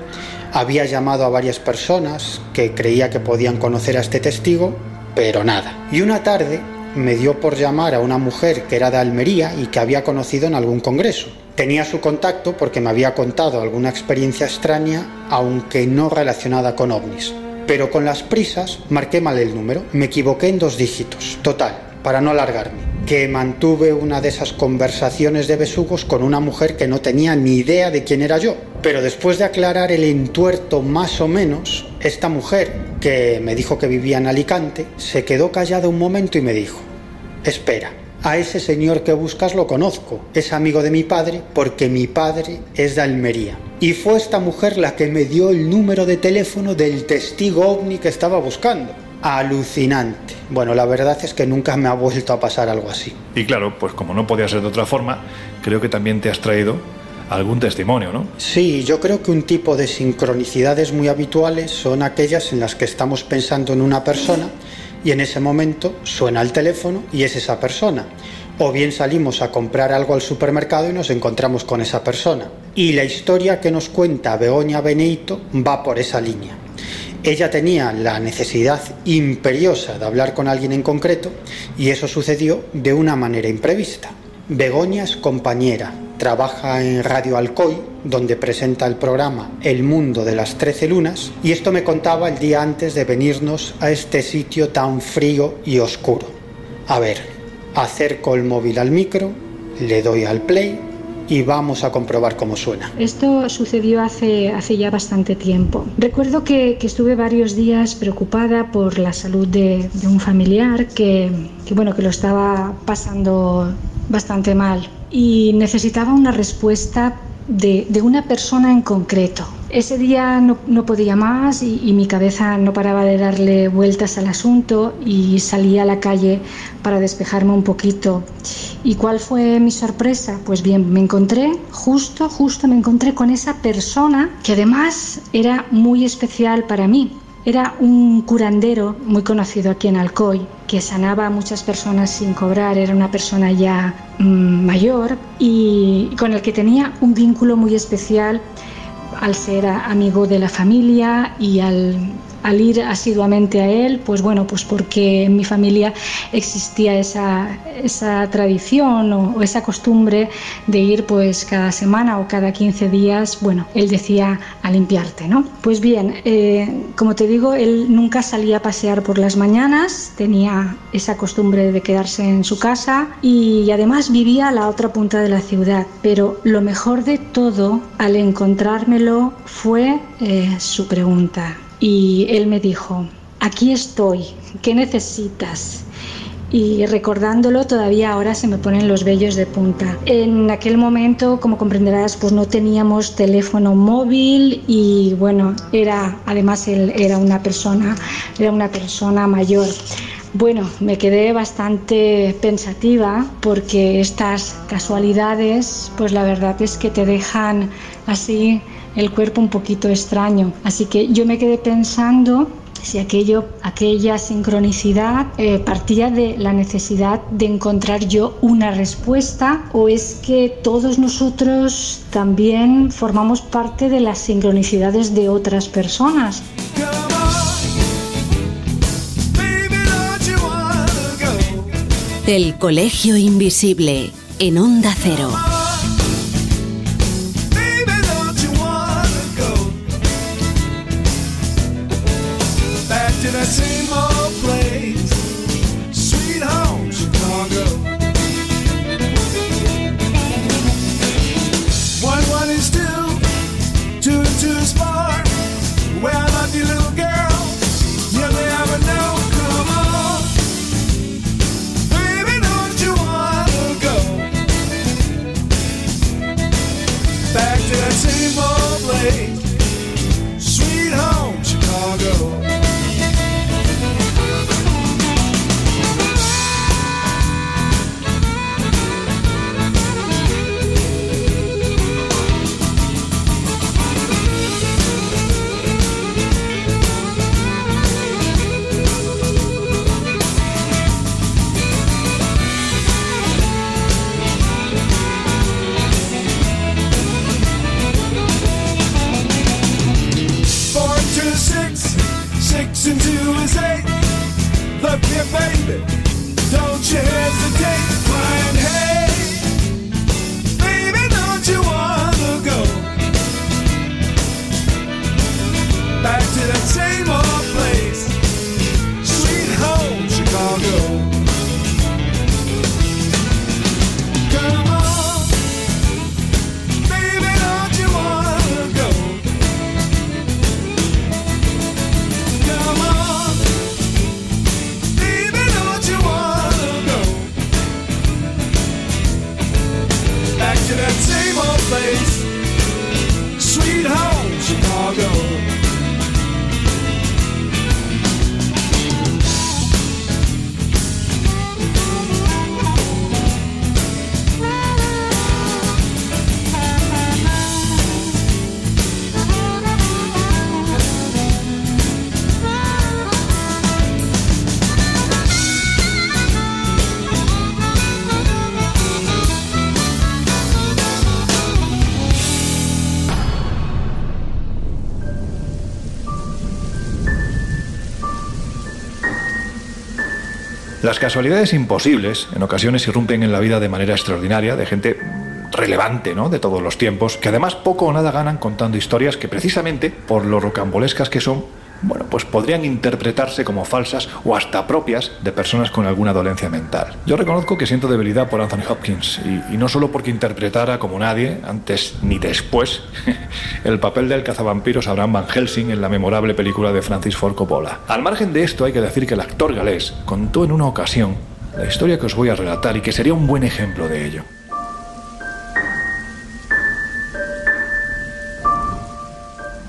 había llamado a varias personas que creía que podían conocer a este testigo, pero nada. Y una tarde me dio por llamar a una mujer que era de Almería y que había conocido en algún congreso. Tenía su contacto porque me había contado alguna experiencia extraña, aunque no relacionada con ovnis. Pero con las prisas marqué mal el número, me equivoqué en dos dígitos. Total, para no alargarme que mantuve una de esas conversaciones de besugos con una mujer que no tenía ni idea de quién era yo. Pero después de aclarar el entuerto más o menos, esta mujer, que me dijo que vivía en Alicante, se quedó callada un momento y me dijo, espera, a ese señor que buscas lo conozco, es amigo de mi padre porque mi padre es de Almería. Y fue esta mujer la que me dio el número de teléfono del testigo ovni que estaba buscando alucinante. Bueno, la verdad es que nunca me ha vuelto a pasar algo así. Y claro, pues como no podía ser de otra forma, creo que también te has traído algún testimonio, ¿no? Sí, yo creo que un tipo de sincronicidades muy habituales son aquellas en las que estamos pensando en una persona y en ese momento suena el teléfono y es esa persona. O bien salimos a comprar algo al supermercado y nos encontramos con esa persona. Y la historia que nos cuenta Begoña Beneito va por esa línea. Ella tenía la necesidad imperiosa de hablar con alguien en concreto y eso sucedió de una manera imprevista. Begoña es compañera, trabaja en Radio Alcoy, donde presenta el programa El Mundo de las Trece Lunas, y esto me contaba el día antes de venirnos a este sitio tan frío y oscuro. A ver, acerco el móvil al micro, le doy al play y vamos a comprobar cómo suena. Esto sucedió hace, hace ya bastante tiempo. Recuerdo que, que estuve varios días preocupada por la salud de, un familiar que, que, bueno, que lo estaba pasando bastante mal y necesitaba una respuesta de, de, una persona en concreto. Ese día no, podía más y, mi cabeza no paraba de darle vueltas al asunto y salí a la calle para despejarme un poquito. ¿Y cuál fue mi sorpresa? Pues bien, me encontré, justo, justo me encontré con esa persona que además era muy especial para mí. Era un curandero muy conocido aquí en Alcoy, que sanaba a muchas personas sin cobrar, era una persona ya mmm, mayor y con el que tenía un vínculo muy especial al ser amigo de la familia y al, al ir asiduamente a él, pues bueno, pues porque en mi familia existía esa, esa tradición o, esa costumbre de ir pues cada semana o cada 15 días, bueno, él decía a limpiarte, ¿no? Pues bien, eh, como te digo, él nunca salía a pasear por las mañanas, tenía esa costumbre de quedarse en su casa y además vivía a la otra punta de la ciudad, pero lo mejor de todo al encontrármelo fue eh, su pregunta y él me dijo, aquí estoy, ¿qué necesitas? Y recordándolo todavía ahora se me ponen los vellos de punta. En aquel momento, como comprenderás, pues no teníamos teléfono móvil y bueno, era además él era una persona, era una persona mayor. Bueno, me quedé bastante pensativa porque estas casualidades, pues la verdad es que te dejan así el cuerpo un poquito extraño. Así que yo me quedé pensando si aquello, aquella sincronicidad eh, partía de la necesidad de encontrar yo una respuesta o es que todos nosotros también formamos parte de las sincronicidades de otras personas. El Colegio Invisible en Onda Cero. Las casualidades imposibles en ocasiones irrumpen en la vida de manera extraordinaria de gente relevante, ¿no? De todos los tiempos, que además poco o nada ganan contando historias que precisamente por lo rocambolescas que son, bueno, pues podrían interpretarse como falsas o hasta propias de personas con alguna dolencia mental. Yo reconozco que siento debilidad por Anthony Hopkins, y, y no solo porque interpretara como nadie, antes ni después, el papel del cazavampiros Abraham Van Helsing en la memorable película de Francis Ford Coppola. Al margen de esto, hay que decir que el actor galés contó en una ocasión la historia que os voy a relatar y que sería un buen ejemplo de ello.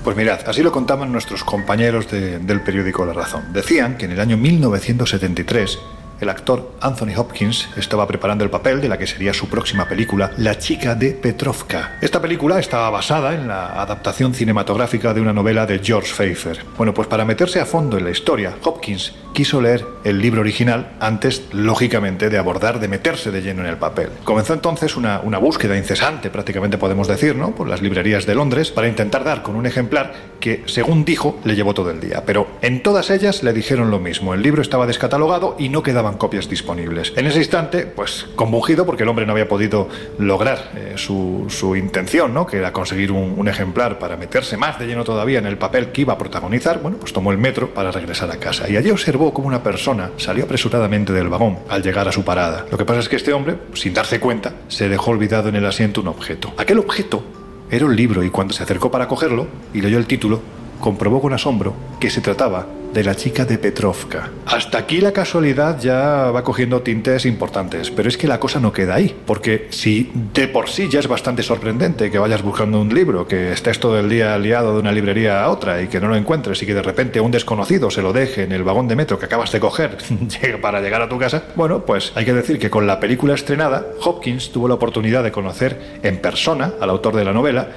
Pues mirad, así lo contaban nuestros compañeros de- del periódico La Razón. Decían que en el año 1973 el actor Anthony Hopkins estaba preparando el papel de la que sería su próxima película, La chica de Petrovka. Esta película estaba basada en la adaptación cinematográfica de una novela de George Pfeiffer. Bueno, pues para meterse a fondo en la historia, Hopkins quiso leer el libro original antes, lógicamente, de abordar, de meterse de lleno en el papel. Comenzó entonces una, una búsqueda incesante, prácticamente podemos decir, ¿no? por las librerías de Londres, para intentar dar con un ejemplar que, según dijo, le llevó todo el día. Pero en todas ellas le dijeron lo mismo. El libro estaba descatalogado y no quedaban copias disponibles. En ese instante, pues compungido porque el hombre no había podido lograr eh, su, intención, ¿no? que era conseguir un, un ejemplar para meterse más de lleno todavía en el papel que iba a protagonizar, bueno, pues tomó el metro para regresar a casa. Y allí observó cómo una persona salió apresuradamente del vagón al llegar a su parada. Lo que pasa es que este hombre, sin darse cuenta, se dejó olvidado en el asiento un objeto. Aquel objeto era un libro y cuando se acercó para cogerlo y leyó el título, comprobó con asombro que se trataba de la chica de Petrovka. Hasta aquí la casualidad ya va cogiendo tintes importantes, pero es que la cosa no queda ahí, porque si de por sí ya es bastante sorprendente que vayas buscando un libro, que estés todo el día liado de una librería a otra y que no lo encuentres y que de repente un desconocido se lo deje en el vagón de metro que acabas de coger <laughs> para llegar a tu casa, bueno, pues hay que decir que con la película estrenada, Hopkins tuvo la oportunidad de conocer en persona al autor de la novela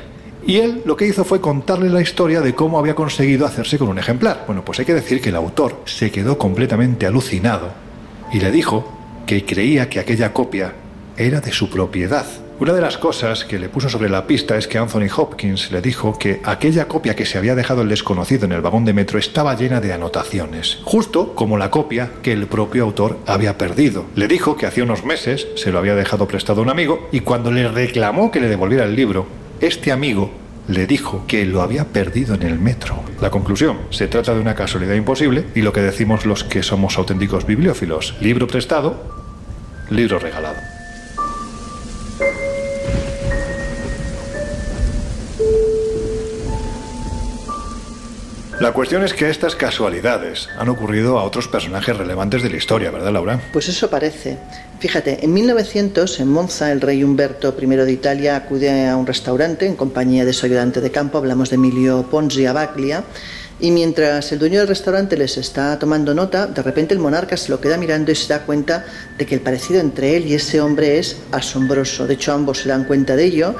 y él lo que hizo fue contarle la historia de cómo había conseguido hacerse con un ejemplar. Bueno, pues hay que decir que el autor se quedó completamente alucinado y le dijo que creía que aquella copia era de su propiedad. Una de las cosas que le puso sobre la pista es que Anthony Hopkins le dijo que aquella copia que se había dejado el desconocido en el vagón de metro estaba llena de anotaciones, justo como la copia que el propio autor había perdido. Le dijo que hacía unos meses se lo había dejado prestado a un amigo y cuando le reclamó que le devolviera el libro, este amigo le dijo que lo había perdido en el metro. La conclusión, se trata de una casualidad imposible y lo que decimos los que somos auténticos bibliófilos, libro prestado, libro regalado. La cuestión es que estas casualidades han ocurrido a otros personajes relevantes de la historia, ¿verdad, Laura? Pues eso parece. Fíjate, en 1900, en Monza, el rey Humberto I de Italia acude a un restaurante en compañía de su ayudante de campo, hablamos de Emilio Ponzi Abaglia, y mientras el dueño del restaurante les está tomando nota, de repente el monarca se lo queda mirando y se da cuenta de que el parecido entre él y ese hombre es asombroso. De hecho, ambos se dan cuenta de ello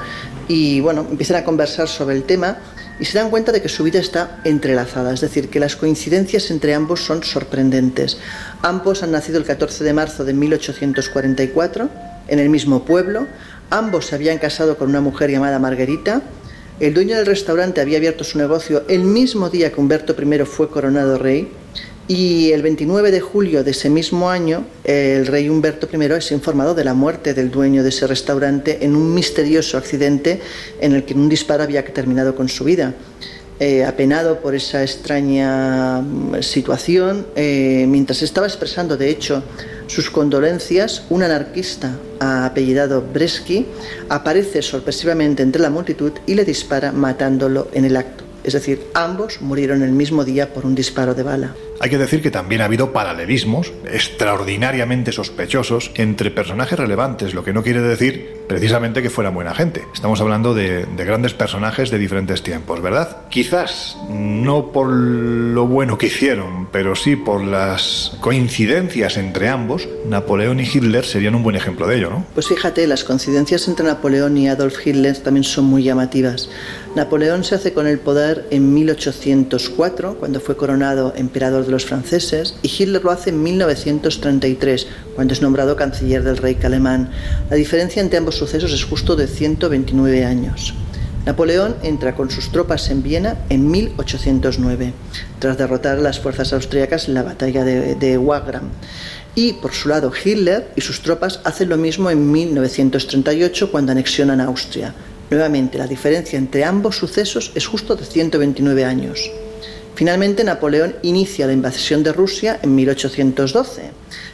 y, bueno, empiezan a conversar sobre el tema y se dan cuenta de que su vida está entrelazada, es decir, que las coincidencias entre ambos son sorprendentes. Ambos han nacido el 14 de marzo de 1844 en el mismo pueblo, ambos se habían casado con una mujer llamada Margarita, el dueño del restaurante había abierto su negocio el mismo día que Humberto I fue coronado rey y el 29 de julio de ese mismo año el rey Humberto I es informado de la muerte del dueño de ese restaurante en un misterioso accidente en el que un disparo había terminado con su vida. Eh, apenado por esa extraña mm, situación, eh, mientras estaba expresando de hecho sus condolencias, un anarquista apellidado Bresky aparece sorpresivamente entre la multitud y le dispara matándolo en el acto. Es decir, ambos murieron el mismo día por un disparo de bala. Hay que decir que también ha habido paralelismos extraordinariamente sospechosos entre personajes relevantes, lo que no quiere decir precisamente que fueran buena gente. Estamos hablando de, de grandes personajes de diferentes tiempos, ¿verdad? Quizás no por lo bueno que hicieron, pero sí por las coincidencias entre ambos, Napoleón y Hitler serían un buen ejemplo de ello, ¿no? Pues fíjate, las coincidencias entre Napoleón y Adolf Hitler también son muy llamativas. Napoleón se hace con el poder en 1804, cuando fue coronado emperador de los franceses, y Hitler lo hace en 1933, cuando es nombrado canciller del rey alemán. La diferencia entre ambos sucesos es justo de 129 años. Napoleón entra con sus tropas en Viena en 1809, tras derrotar a las fuerzas austríacas en la batalla de, de Wagram. Y por su lado, Hitler y sus tropas hacen lo mismo en 1938 cuando anexionan Austria. Nuevamente, la diferencia entre ambos sucesos es justo de 129 años. Finalmente, Napoleón inicia la invasión de Rusia en 1812,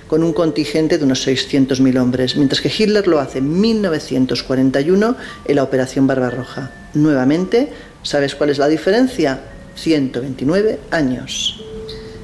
con un contingente de unos 600.000 hombres, mientras que Hitler lo hace en 1941 en la Operación Barbarroja. Nuevamente, ¿sabes cuál es la diferencia? 129 años.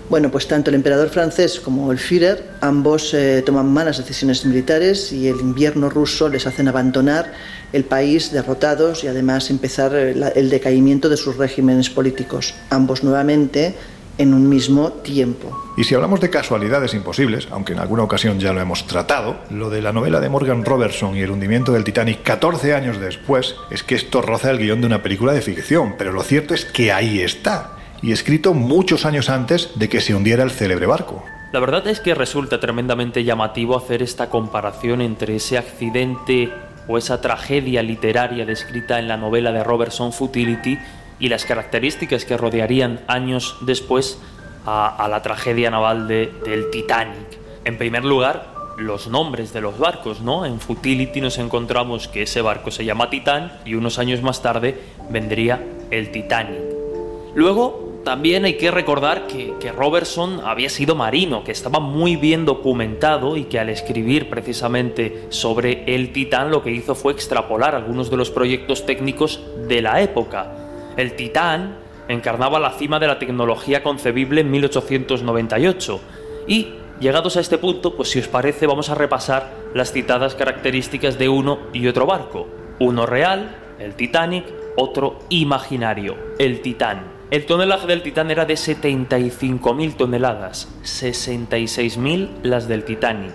Bueno, pues tanto el emperador francés como el Führer, ambos eh, toman malas decisiones militares y el invierno ruso les hacen abandonar el país derrotados y además empezar eh, la- el decaimiento de sus regímenes políticos, ambos nuevamente en un mismo tiempo. Y si hablamos de casualidades imposibles, aunque en alguna ocasión ya lo hemos tratado, lo de la novela de Morgan Robertson y el hundimiento del Titanic 14 años después es que esto roza el guion de una película de ficción, pero lo cierto es que ahí está, y escrito muchos años antes de que se hundiera el célebre barco. La verdad es que resulta tremendamente llamativo hacer esta comparación entre ese accidente o esa tragedia literaria descrita en la novela de Robertson Futility y las características que rodearían años después a, la tragedia naval de- del Titanic. En primer lugar, los nombres de los barcos, ¿no? En Futility nos encontramos que ese barco se llama Titán y unos años más tarde vendría el Titanic. Luego, también hay que recordar que, Robertson había sido marino, que estaba muy bien documentado y que al escribir precisamente sobre el Titán lo que hizo fue extrapolar algunos de los proyectos técnicos de la época. El Titán encarnaba la cima de la tecnología concebible en 1898 y, llegados a este punto, pues si os parece vamos a repasar las citadas características de uno y otro barco. Uno real, el Titanic, otro imaginario, el Titán. El tonelaje del Titán era de 75.000 toneladas, 66.000 las del Titanic.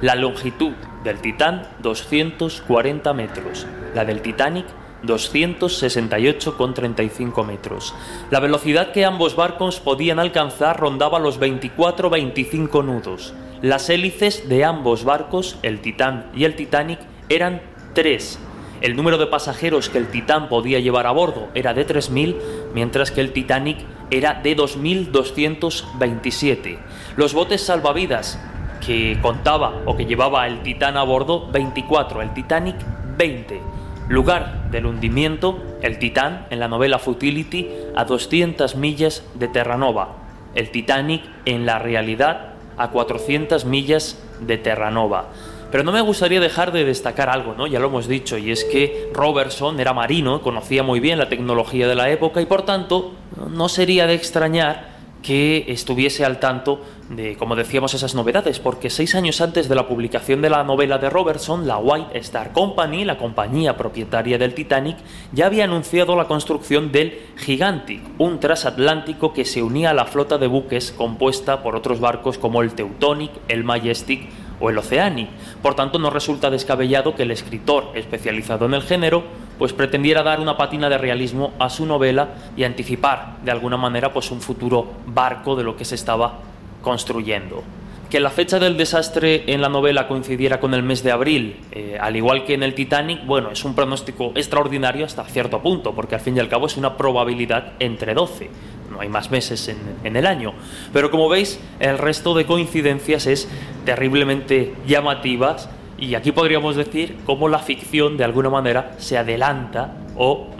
La longitud del Titán 240 metros, la del Titanic 268,35 metros. La velocidad que ambos barcos podían alcanzar rondaba los 24-25 nudos. Las hélices de ambos barcos, el Titán y el Titanic, eran tres. El número de pasajeros que el Titán podía llevar a bordo era de 3.000, mientras que el Titanic era de 2.227. Los botes salvavidas que contaba o que llevaba el Titán a bordo 24, el Titanic 20. Lugar del hundimiento, el Titán en la novela Futility a 200 millas de Terranova. El Titanic en la realidad a 400 millas de Terranova. Pero no me gustaría dejar de destacar algo, ¿no? Ya lo hemos dicho, y es que Robertson era marino, conocía muy bien la tecnología de la época y por tanto no sería de extrañar que estuviese al tanto de, como decíamos, esas novedades, porque seis años antes de la publicación de la novela de Robertson, la White Star Company, la compañía propietaria del Titanic, ya había anunciado la construcción del Gigantic, un transatlántico que se unía a la flota de buques compuesta por otros barcos como el Teutonic, el Majestic o el Oceanic. Por tanto, no resulta descabellado que el escritor especializado en el género pues pretendiera dar una patina de realismo a su novela y anticipar de alguna manera pues un futuro barco de lo que se estaba construyendo. Que la fecha del desastre en la novela coincidiera con el mes de abril, eh, al igual que en el Titanic, bueno, es un pronóstico extraordinario hasta cierto punto, porque al fin y al cabo es una probabilidad entre 12 no hay más meses en, en, el año. Pero como veis, el resto de coincidencias es terriblemente llamativas y aquí podríamos decir cómo la ficción de alguna manera se adelanta o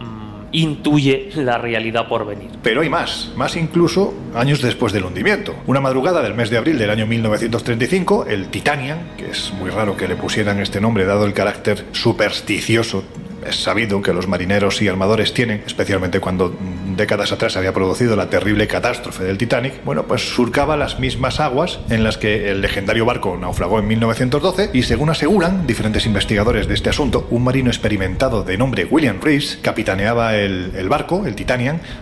intuye la realidad por venir. Pero hay más, más incluso años después del hundimiento. Una madrugada del mes de abril del año 1935, el Titanian, que es muy raro que le pusieran este nombre dado el carácter supersticioso es sabido que los marineros y armadores tienen, especialmente cuando décadas atrás había producido la terrible catástrofe del Titanic, bueno, pues surcaba las mismas aguas en las que el legendario barco naufragó en 1912 y según aseguran diferentes investigadores de este asunto, un marino experimentado de nombre William Reeves capitaneaba el, el barco, el Titanic,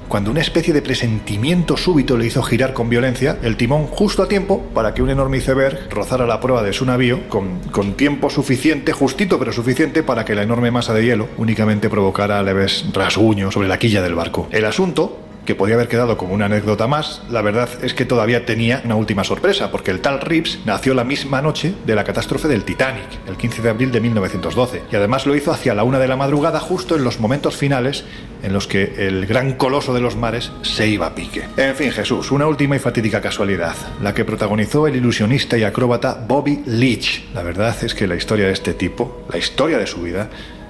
cuando una especie de presentimiento súbito le hizo girar con violencia el timón justo a tiempo para que un enorme iceberg rozara la proa de su navío con, con tiempo suficiente, justito pero suficiente para que la enorme masa de hielo únicamente provocara leves rasguños sobre la quilla del barco. El asunto que podía haber quedado como una anécdota más, la verdad es que todavía tenía una última sorpresa, porque el tal Reeves nació la misma noche de la catástrofe del Titanic, el 15 de abril de 1912, y además lo hizo hacia la una de la madrugada, justo en los momentos finales en los que el gran coloso de los mares se iba a pique. En fin, Jesús, una última y fatídica casualidad, la que protagonizó el ilusionista y acróbata Bobby Leach. La verdad es que la historia de este tipo, la historia de su vida,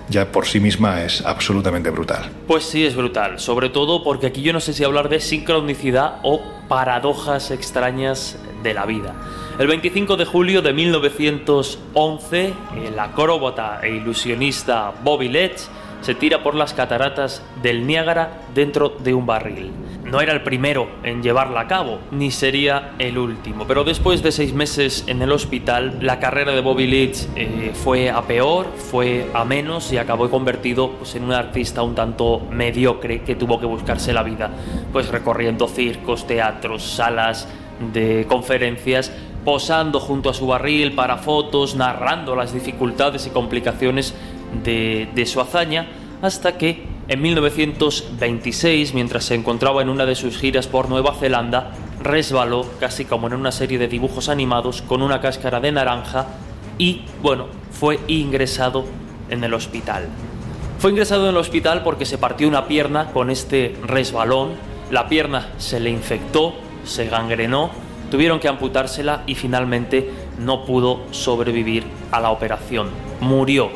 ya por sí misma es absolutamente brutal. Pues sí, es brutal, sobre todo porque aquí yo no sé si hablar de sincronicidad o paradojas extrañas de la vida. El 25 de julio de 1911, el acróbata e ilusionista Bobby Leach se tira por las cataratas del Niágara dentro de un barril. No era el primero en llevarla a cabo, ni sería el último, pero después de seis meses en el hospital, la carrera de Bobby Leach eh, fue a peor, fue a menos y acabó convertido pues, en un artista un tanto mediocre que tuvo que buscarse la vida, pues recorriendo circos, teatros, salas de conferencias, posando junto a su barril para fotos, narrando las dificultades y complicaciones de su hazaña, hasta que en 1926, mientras se encontraba en una de sus giras por Nueva Zelanda, resbaló, casi como en una serie de dibujos animados, con una cáscara de naranja y, bueno, fue ingresado en el hospital. Fue ingresado en el hospital porque se partió una pierna con este resbalón, la pierna se le infectó, se gangrenó, tuvieron que amputársela y finalmente no pudo sobrevivir a la operación. Murió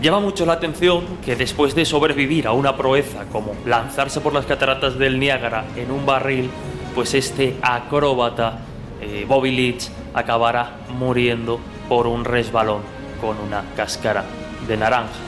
Llama mucho la atención que después de sobrevivir a una proeza como lanzarse por las cataratas del Niágara en un barril, pues este acróbata eh, Bobby Leach acabará muriendo por un resbalón con una cáscara de naranja.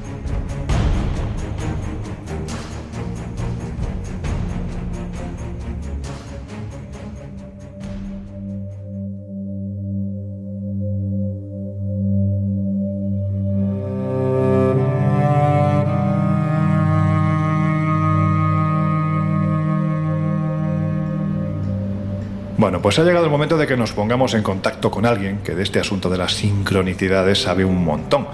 Bueno, pues ha llegado el momento de que nos pongamos en contacto con alguien que de este asunto de las sincronicidades sabe un montón.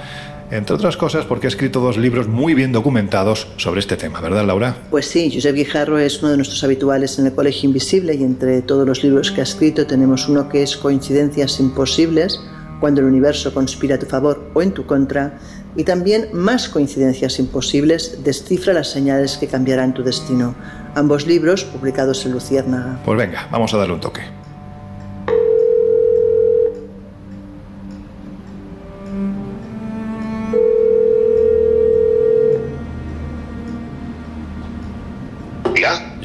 Entre otras cosas porque ha escrito dos libros muy bien documentados sobre este tema, ¿verdad, Laura? Pues sí, Josep Guijarro es uno de nuestros habituales en el Colegio Invisible y entre todos los libros que ha escrito tenemos uno que es Coincidencias Imposibles, cuando el universo conspira a tu favor o en tu contra, y también Más Coincidencias Imposibles, descifra las señales que cambiarán tu destino. Ambos libros publicados en Luciérnaga. Pues venga, vamos a darle un toque.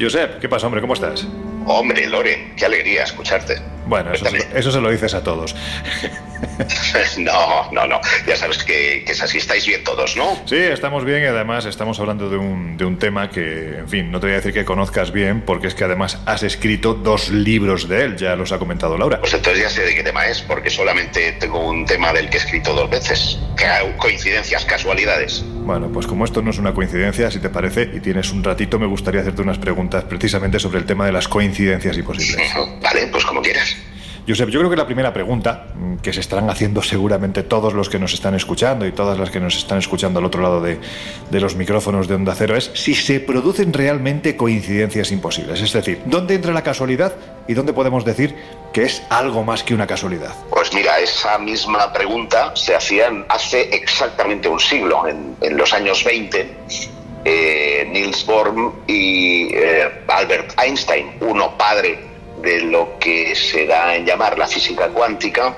Josep, ¿qué pasa, hombre? ¿Cómo estás? Hombre, Loren, qué alegría escucharte. Bueno, eso, se, eso se lo dices a todos. <laughs> No, no, no. Ya sabes que, que es así. Estáis bien todos, ¿no? Sí, estamos bien y además estamos hablando de un, de un tema que, en fin, no te voy a decir que conozcas bien porque es que además has escrito dos libros de él, ya los ha comentado Laura. Pues entonces ya sé de qué tema es, porque solamente tengo un tema del que he escrito dos veces. Coincidencias, casualidades. Bueno, pues como esto no es una coincidencia, si te parece, y tienes un ratito, me gustaría hacerte unas preguntas precisamente sobre el tema de las coincidencias imposibles. <laughs> Vale, pues como quieras. Josep, yo creo que la primera pregunta mm, que se estarán haciendo seguramente todos los que nos están escuchando y todas las que nos están escuchando al otro lado de, de los micrófonos de Onda Cero es si se producen realmente coincidencias imposibles. Es decir, ¿dónde entra la casualidad y dónde podemos decir que es algo más que una casualidad? Pues mira, esa misma pregunta se hacían hace exactamente un siglo, en, en los años 20. eh, Niels Bohr y eh, Albert Einstein, uno padre de lo que se da en llamar la física cuántica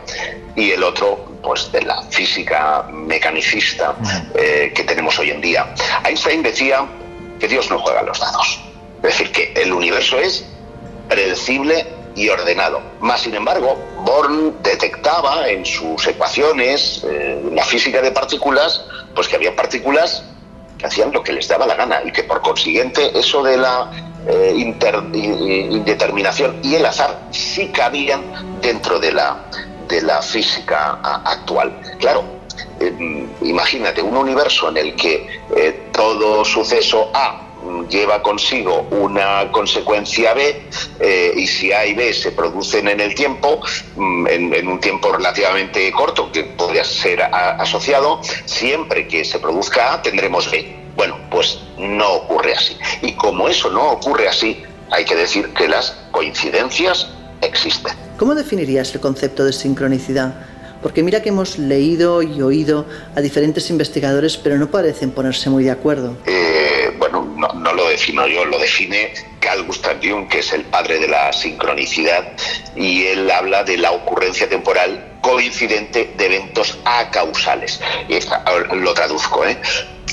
y el otro pues de la física mecanicista eh, que tenemos hoy en día. Einstein decía que Dios no juega los dados, es decir, que el universo es predecible y ordenado. Más sin embargo, Born detectaba en sus ecuaciones, eh, la física de partículas, pues que había partículas que hacían lo que les daba la gana y que por consiguiente eso de la eh, indeterminación y el azar sí cabían dentro de la, de la física actual. Claro, eh, imagínate un universo en el que eh, todo suceso A mm, lleva consigo una consecuencia B eh, y si A y B se producen en el tiempo, mm, en, un tiempo relativamente corto que podría ser asociado, siempre que se produzca A tendremos B. Bueno, pues no ocurre así. Y como eso no ocurre así, hay que decir que las coincidencias existen. ¿Cómo definirías el concepto de sincronicidad? Porque mira que hemos leído y oído a diferentes investigadores, pero no parecen ponerse muy de acuerdo. Eh, no, lo defino yo, lo define Carl Gustav Jung, que es el padre de la sincronicidad, y él habla de la ocurrencia temporal coincidente de eventos acausales. Y esta- lo traduzco, ¿eh?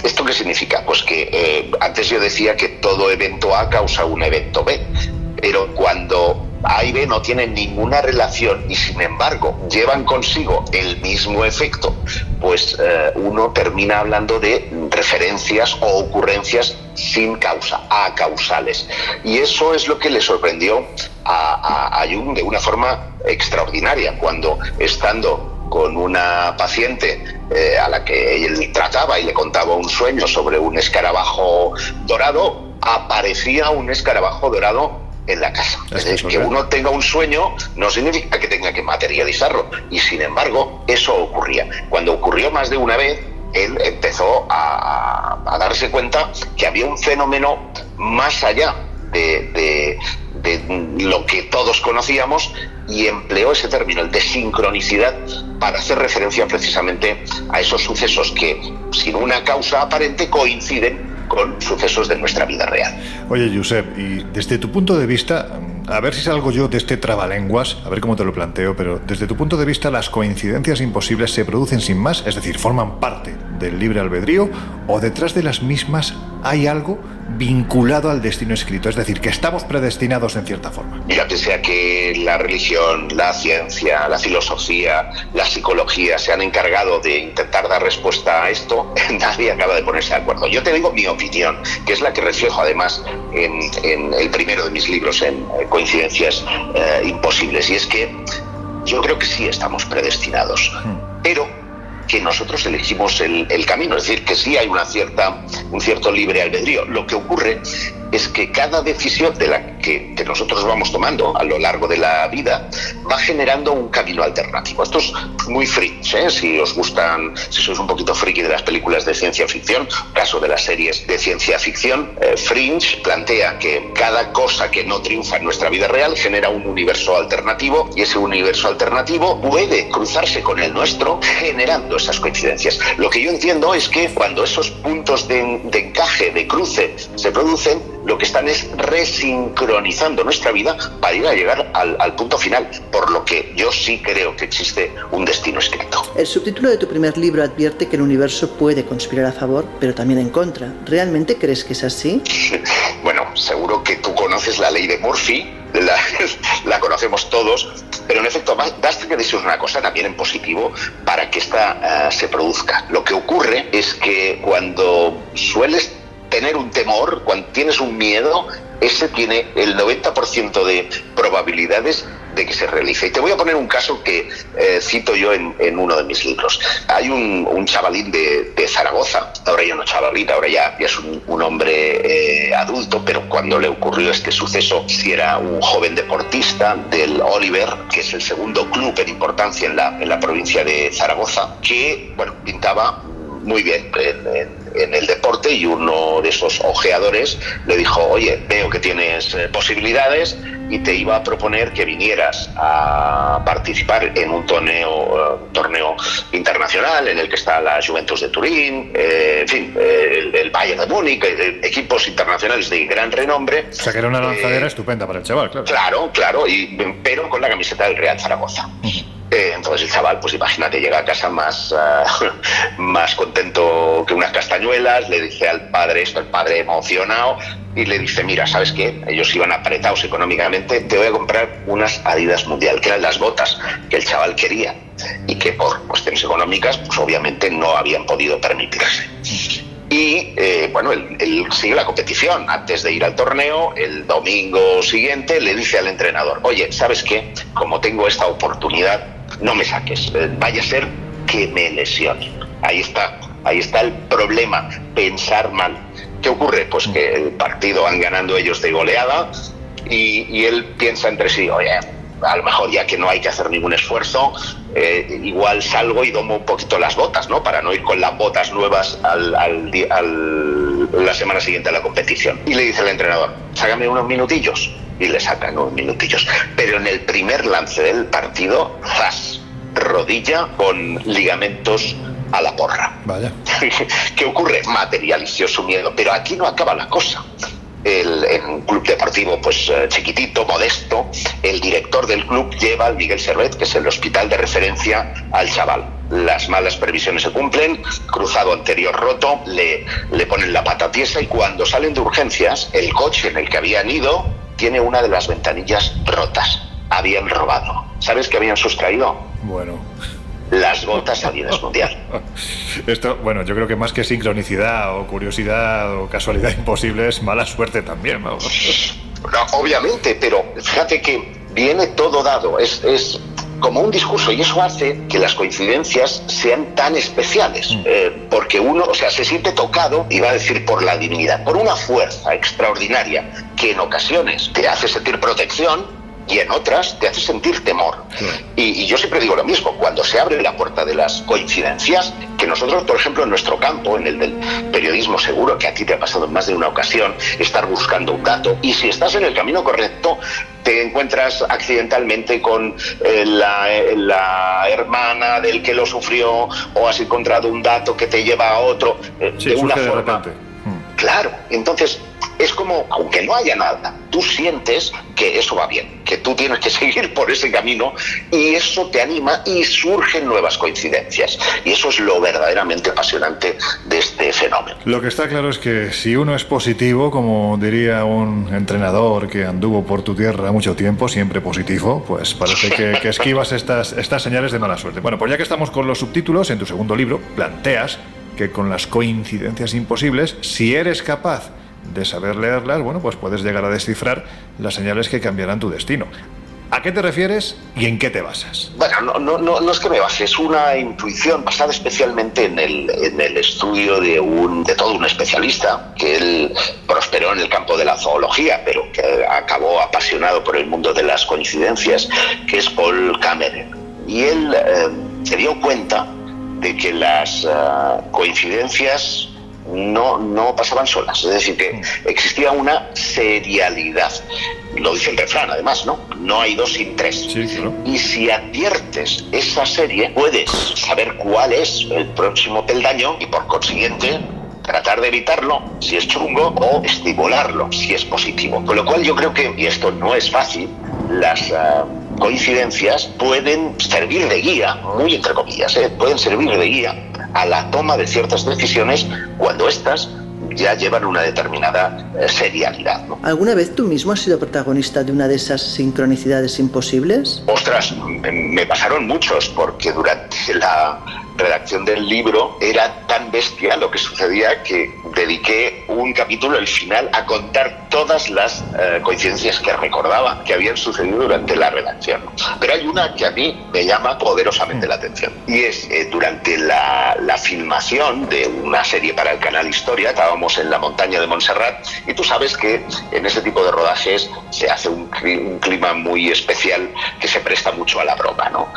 ¿Esto qué significa? Pues que eh, antes yo decía que todo evento A causa un evento B, pero cuando A y B no tienen ninguna relación y sin embargo llevan consigo el mismo efecto, pues eh, uno termina hablando de referencias o ocurrencias sin causa, acausales. Y eso es lo que le sorprendió a, a- a Jung de una forma extraordinaria, cuando estando con una paciente eh, a la que él trataba y le contaba un sueño sobre un escarabajo dorado, aparecía un escarabajo dorado en la casa. Es decir, que uno tenga un sueño no significa que tenga que materializarlo. Y sin embargo, eso ocurría. Cuando ocurrió más de una vez, él empezó a, a darse cuenta que había un fenómeno más allá de, de- de lo que todos conocíamos y empleó ese término, el de sincronicidad, para hacer referencia precisamente a esos sucesos que, sin una causa aparente, coinciden con sucesos de nuestra vida real. Oye, Josep, y desde tu punto de vista, a ver si salgo yo de este trabalenguas, a ver cómo te lo planteo, pero desde tu punto de vista, ¿las coincidencias imposibles se producen sin más? Es decir, ¿forman parte del libre albedrío o detrás de las mismas hay algo vinculado al destino escrito? Es decir, que estamos predestinados en cierta forma. Mira, pese a que la religión, la ciencia, la filosofía, la psicología se han encargado de intentar dar respuesta a esto, <laughs> nadie acaba de ponerse de acuerdo. Yo te digo mi opinión, que es la que reflejo además en, en el primero de mis libros, en eh, Coincidencias eh, Imposibles, y es que yo creo que sí estamos predestinados, pero que nosotros elegimos el, el camino, es decir, que sí hay una cierta, un cierto libre albedrío. Lo que ocurre es que cada decisión de la que, que nosotros vamos tomando a lo largo de la vida va generando un camino alternativo. Esto es muy fringe, ¿eh? si os gustan, si sois un poquito friki de las películas de ciencia ficción, caso de las series de ciencia ficción, eh, Fringe plantea que cada cosa que no triunfa en nuestra vida real genera un universo alternativo y ese universo alternativo puede cruzarse con el nuestro generando esas coincidencias. Lo que yo entiendo es que cuando esos puntos de, de encaje, de cruce, se producen, lo que están es resincronizando nuestra vida para ir a llegar al, al punto final, por lo que yo sí creo que existe un destino escrito. El subtítulo de tu primer libro advierte que el universo puede conspirar a favor, pero también en contra. ¿Realmente crees que es así? <laughs> Bueno, seguro que tú conoces la ley de Murphy, la, <laughs> la conocemos todos, pero en efecto, ba- basta que dices una cosa también en positivo para que esta eh, se produzca. Lo que ocurre es que cuando sueles tener un temor, cuando tienes un miedo, ese tiene el 90% de probabilidades de que se realice. Y te voy a poner un caso que eh, cito yo en, en, uno de mis libros. Hay un, chavalín de, de, Zaragoza, ahora ya no chavalín, ahora ya, es un, hombre eh, adulto, pero cuando le ocurrió este suceso, si era un joven deportista del Oliver, que es el segundo club en importancia en la, en la provincia de Zaragoza, que bueno, pintaba muy bien en, en, en, el deporte y uno de esos ojeadores le dijo, oye, veo que tienes eh, posibilidades y te iba a proponer que vinieras a participar en un torneo, uh, torneo internacional en el que está la Juventus de Turín, eh, en fin, eh, el, el, Bayern de Múnich, eh, equipos internacionales de gran renombre. O sea que era una lanzadera estupenda para el chaval, claro. Claro, claro, y, pero con la camiseta del Real Zaragoza. Eh, entonces el chaval, pues imagínate, llega a casa más, uh, <laughs> más contento que unas castañuelas, le dice al padre esto, el padre emocionado, y le dice, mira, ¿sabes qué? Ellos iban apretados económicamente, te voy a comprar unas Adidas Mundial, que eran las botas que el chaval quería y que por cuestiones económicas, pues obviamente no habían podido permitirse. Y eh, bueno, él, él, sigue la competición. Antes de ir al torneo, el domingo siguiente le dice al entrenador, oye, ¿sabes qué? Como tengo esta oportunidad, no me saques, eh, vaya a ser que me lesione. Ahí está, ahí está el problema, pensar mal. ¿Qué ocurre? Pues que el partido van ganando ellos de goleada y, él piensa entre sí, oye, a lo mejor ya que no hay que hacer ningún esfuerzo, eh, igual salgo y domo un poquito las botas, ¿no? Para no ir con las botas nuevas al, al, al, la semana siguiente a la competición. Y le dice el entrenador, sácame unos minutillos. Y le sacan unos minutillos. Pero en el primer lance del partido, ¡zas! Rodilla con ligamentos a la porra. Vaya. <laughs> ¿Qué ocurre? Materializó su miedo. Pero aquí no acaba la cosa. El, en un club deportivo pues eh, chiquitito, modesto, el director del club lleva al Miguel Servet, que es el hospital de referencia, al chaval. Las malas previsiones se cumplen, cruzado anterior roto, le, le ponen la pata tiesa y cuando salen de urgencias, el coche en el que habían ido tiene una de las ventanillas rotas. Habían robado. ¿Sabes qué habían sustraído? Bueno las botas Adidas Mundial. <laughs> Esto, bueno, yo creo que más que sincronicidad o curiosidad o casualidad <laughs> imposible es mala suerte también. No, obviamente, pero fíjate que viene todo dado, es, es como un discurso y eso hace que las coincidencias sean tan especiales, mm. eh, porque uno, o sea, se siente tocado, iba a decir por la divinidad, por una fuerza extraordinaria que en ocasiones te hace sentir protección, y en otras te hace sentir temor. Sí. Y, y, yo siempre digo lo mismo, cuando se abre la puerta de las coincidencias, que nosotros, por ejemplo, en nuestro campo, en el del periodismo seguro, que a ti te ha pasado en más de una ocasión, estar buscando un dato, y si estás en el camino correcto, te encuentras accidentalmente con eh, la, la, hermana del que lo sufrió, o has encontrado un dato que te lleva a otro, eh, sí, de una forma... Claro, entonces es como, aunque no haya nada, tú sientes que eso va bien, que tú tienes que <laughs> seguir por ese camino y eso te anima y surgen nuevas coincidencias. Y eso es lo verdaderamente apasionante de este fenómeno. Lo que está claro es que si uno es positivo, como diría un entrenador que anduvo por tu tierra mucho tiempo, siempre positivo, pues parece que, esquivas estas, estas señales de mala suerte. Bueno, pues ya que estamos con los subtítulos, en tu segundo libro planteas que con las coincidencias imposibles, si eres capaz de saber leerlas, bueno, pues puedes llegar a descifrar las señales que cambiarán tu destino. ¿A qué te refieres y en qué te basas? Bueno, no, no, no, no es que me base, es una intuición basada especialmente en el, estudio de, un, de todo un especialista, que él prosperó en el campo de la zoología, pero que acabó apasionado por el mundo de las coincidencias, que es Paul Cameron. Y él eh, se dio cuenta de que las uh, coincidencias no, no pasaban solas, es decir, que existía una serialidad. Lo dice el refrán, además, ¿no? No hay dos sin tres. Sí, claro. Y si adviertes esa serie, puedes saber cuál es el próximo peldaño y por consiguiente tratar de evitarlo si es chungo o estimularlo si es positivo. Con lo cual yo creo que, y esto no es fácil, las uh, coincidencias pueden servir de guía, muy entre comillas, ¿eh? pueden servir de guía a la toma de ciertas decisiones cuando éstas ya llevan una determinada eh, serialidad. ¿no? ¿Alguna vez tú mismo has sido protagonista de una de esas sincronicidades imposibles? Ostras, me pasaron muchos, porque durante la, redacción del libro era tan bestia lo que sucedía que dediqué un capítulo, el final, a contar todas las eh, coincidencias que recordaba que habían sucedido durante la redacción. Pero hay una que a mí me llama poderosamente la atención y es eh, durante la, la filmación de una serie para el canal Historia, estábamos en la montaña de Montserrat y tú sabes que en ese tipo de rodajes se hace un, un clima muy especial que se presta mucho a la broma, ¿no?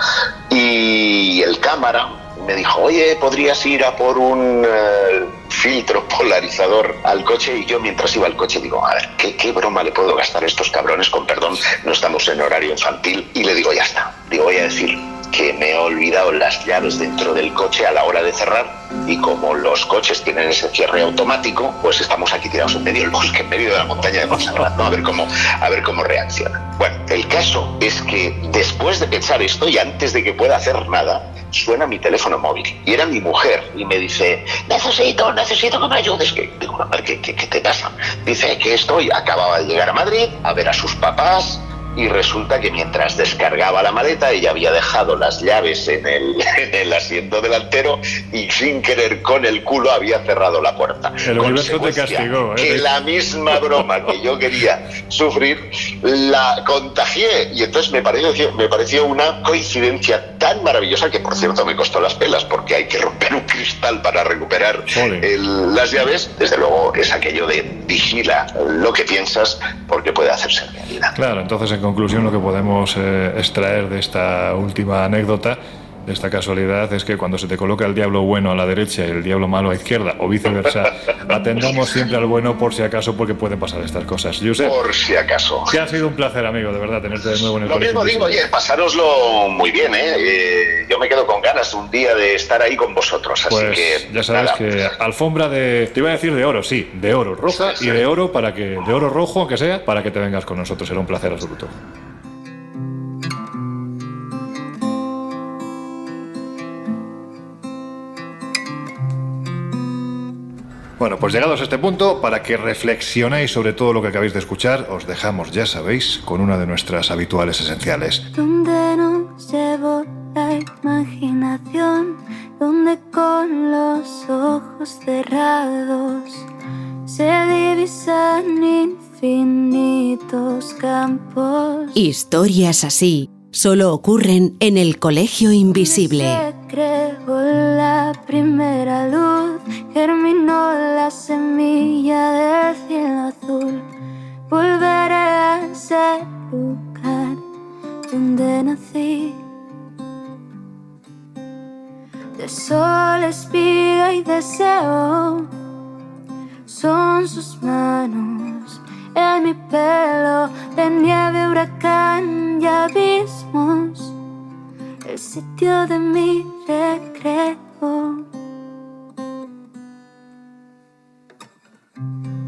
Y el cámara me dijo, oye, ¿podrías ir a por un eh, filtro polarizador al coche? Y yo mientras iba al coche digo, a ver, ¿qué, ¿qué broma le puedo gastar a estos cabrones? Con perdón, no estamos en horario infantil. Y le digo, ya está. Digo, voy a decir que me he olvidado las llaves dentro del coche a la hora de cerrar y como los coches tienen ese cierre automático, pues estamos aquí tirados en medio del bosque, en medio de la montaña de Montserrat, ¿no? A ver cómo, a ver cómo reacciona. Bueno, el caso es que después de pensar esto y antes de que pueda hacer nada, suena mi teléfono móvil y era mi mujer y me dice, necesito, necesito que me ayudes. Que, digo, ¿qué, qué, qué te pasa? Dice que estoy, acababa de llegar a Madrid a ver a sus papás y resulta que mientras descargaba la maleta ella había dejado las llaves en el, <laughs> en el asiento delantero y sin querer con el culo había cerrado la puerta. El universo te castigó, ¿eh? Que la misma broma que yo quería sufrir la contagié y entonces me pareció, me pareció una coincidencia tan maravillosa que por cierto me costó las pelas porque hay que romper un cristal para recuperar el- las llaves. Desde luego es aquello de vigila lo que piensas porque puede hacerse realidad. Claro, entonces en conclusión lo que podemos eh, extraer de esta última anécdota, esta casualidad, es que cuando se te coloca el diablo bueno a la derecha y el diablo malo a izquierda, o viceversa, <laughs> atendamos siempre al bueno por si acaso, porque pueden pasar estas cosas. Josep, Por si acaso. que ha sido un placer, amigo, de verdad, tenerte de nuevo en el Lo mismo digo, oye, pasároslo muy bien, ¿eh? Eh, Yo me quedo con ganas un día de estar ahí con vosotros, así Pues que ya sabes nada. que alfombra de. Te iba a decir de oro, sí, de oro roja y de oro para que. De oro rojo, aunque sea, para que te vengas con nosotros. Será un placer absoluto. Bueno, pues llegados a este punto, para que reflexionéis sobre todo lo que acabáis de escuchar, os dejamos, ya sabéis, con una de nuestras habituales esenciales. donde nos llevó la imaginación, donde con los ojos cerrados se divisan infinitos campos. Historias así solo ocurren en el Colegio Invisible. Se creó la primera luz, germinó la semilla del cielo azul. Volveré a ese lugar donde nací. De sol, espiga y deseo son sus manos en mi pelo de nieve, huracán y abismos el sitio de mi recreo.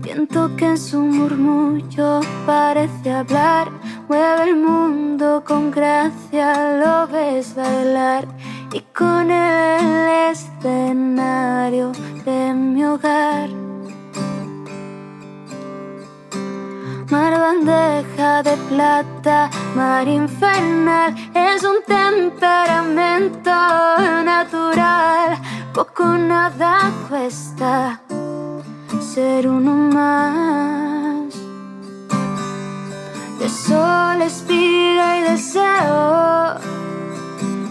Viento que en su murmullo parece hablar, mueve el mundo con gracia, lo ves bailar y con el escenario de mi hogar. Mar bandeja de plata, mar infernal, es un temperamento natural. Poco nada cuesta ser uno más. De sol, espiga y deseo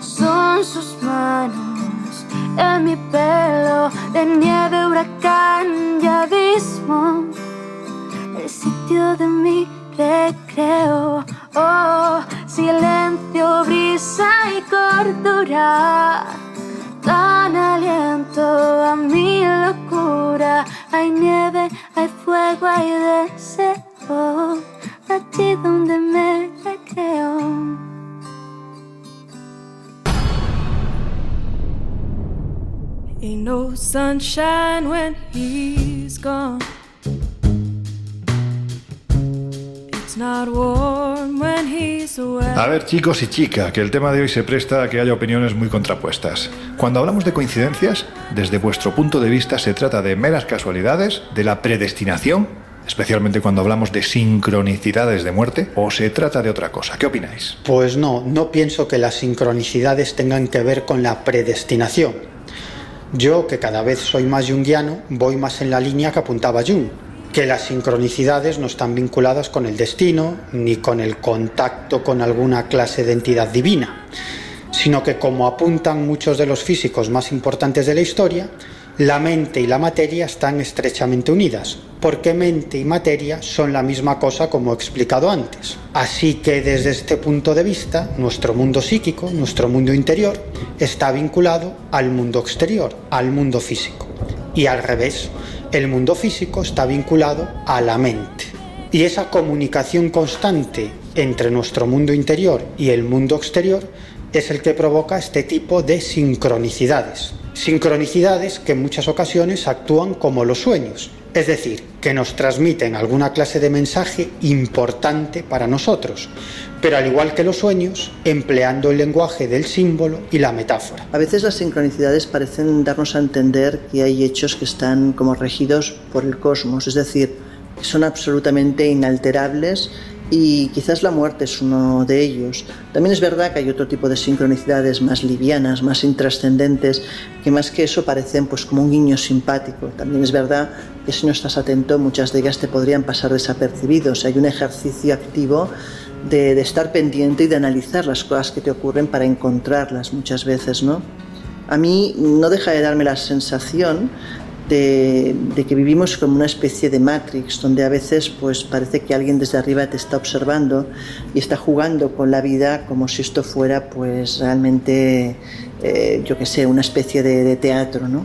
son sus manos en mi pelo de nieve, huracán y abismo el sitio de mi recreo. Oh, silencio, brisa y cordura. Dan aliento a mi locura. Hay nieve, hay fuego, hay deseo. Allí donde me recreo. Ain't no sunshine when he's gone. A ver, chicos y chica, que el tema de hoy se presta a que haya opiniones muy contrapuestas. Cuando hablamos de coincidencias, desde vuestro punto de vista, ¿se trata de meras casualidades, de la predestinación especialmente cuando hablamos de sincronicidades de muerte, o se trata de otra cosa? ¿Qué opináis? Pues no, no pienso que las sincronicidades tengan que ver con la predestinación. Yo, que cada vez soy más junguiano, voy más en la línea que apuntaba Jung, que las sincronicidades no están vinculadas con el destino ni con el contacto con alguna clase de entidad divina, sino que como apuntan muchos de los físicos más importantes de la historia, la mente y la materia están estrechamente unidas, porque mente y materia son la misma cosa como he explicado antes. Así que desde este punto de vista, nuestro mundo psíquico, nuestro mundo interior, está vinculado al mundo exterior, al mundo físico. Y al revés, el mundo físico está vinculado a la mente. Y esa comunicación constante entre nuestro mundo interior y el mundo exterior es el que provoca este tipo de sincronicidades. Sincronicidades que en muchas ocasiones actúan como los sueños, es decir, que nos transmiten alguna clase de mensaje importante para nosotros, pero al igual que los sueños, empleando el lenguaje del símbolo y la metáfora. A veces las sincronicidades parecen darnos a entender que hay hechos que están como regidos por el cosmos, es decir, son absolutamente inalterables y quizás la muerte es uno de ellos. También es verdad que hay otro tipo de sincronicidades más livianas, más intrascendentes, que más que eso parecen pues como un guiño simpático. También es verdad que si no estás atento muchas de ellas te podrían pasar desapercibidos. Hay un ejercicio activo de, de estar pendiente y de analizar las cosas que te ocurren para encontrarlas muchas veces, ¿no? A mí no deja de darme la sensación de, que vivimos como una especie de Matrix, donde a veces pues parece que alguien desde arriba te está observando y está jugando con la vida como si esto fuera pues realmente, eh, yo que sé, una especie de, de teatro, ¿no?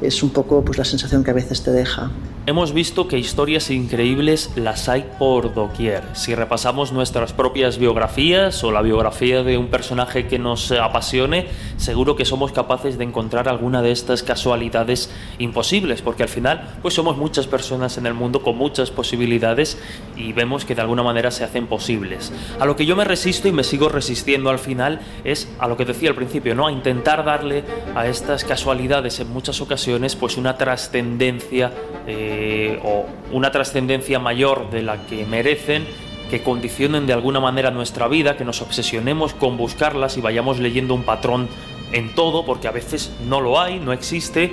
Es un poco pues la sensación que a veces te deja. Hemos visto que historias increíbles las hay por doquier. Si repasamos nuestras propias biografías o la biografía de un personaje que nos apasione, seguro que somos capaces de encontrar alguna de estas casualidades imposibles, porque al final pues somos muchas personas en el mundo con muchas posibilidades y vemos que de alguna manera se hacen posibles. A lo que yo me resisto y me sigo resistiendo al final es a lo que decía al principio, ¿no? A intentar darle a estas casualidades en muchas ocasiones pues una trascendencia eh, o una trascendencia mayor de la que merecen, que condicionen de alguna manera nuestra vida, que nos obsesionemos con buscarlas y vayamos leyendo un patrón en todo, porque a veces no lo hay, no existe.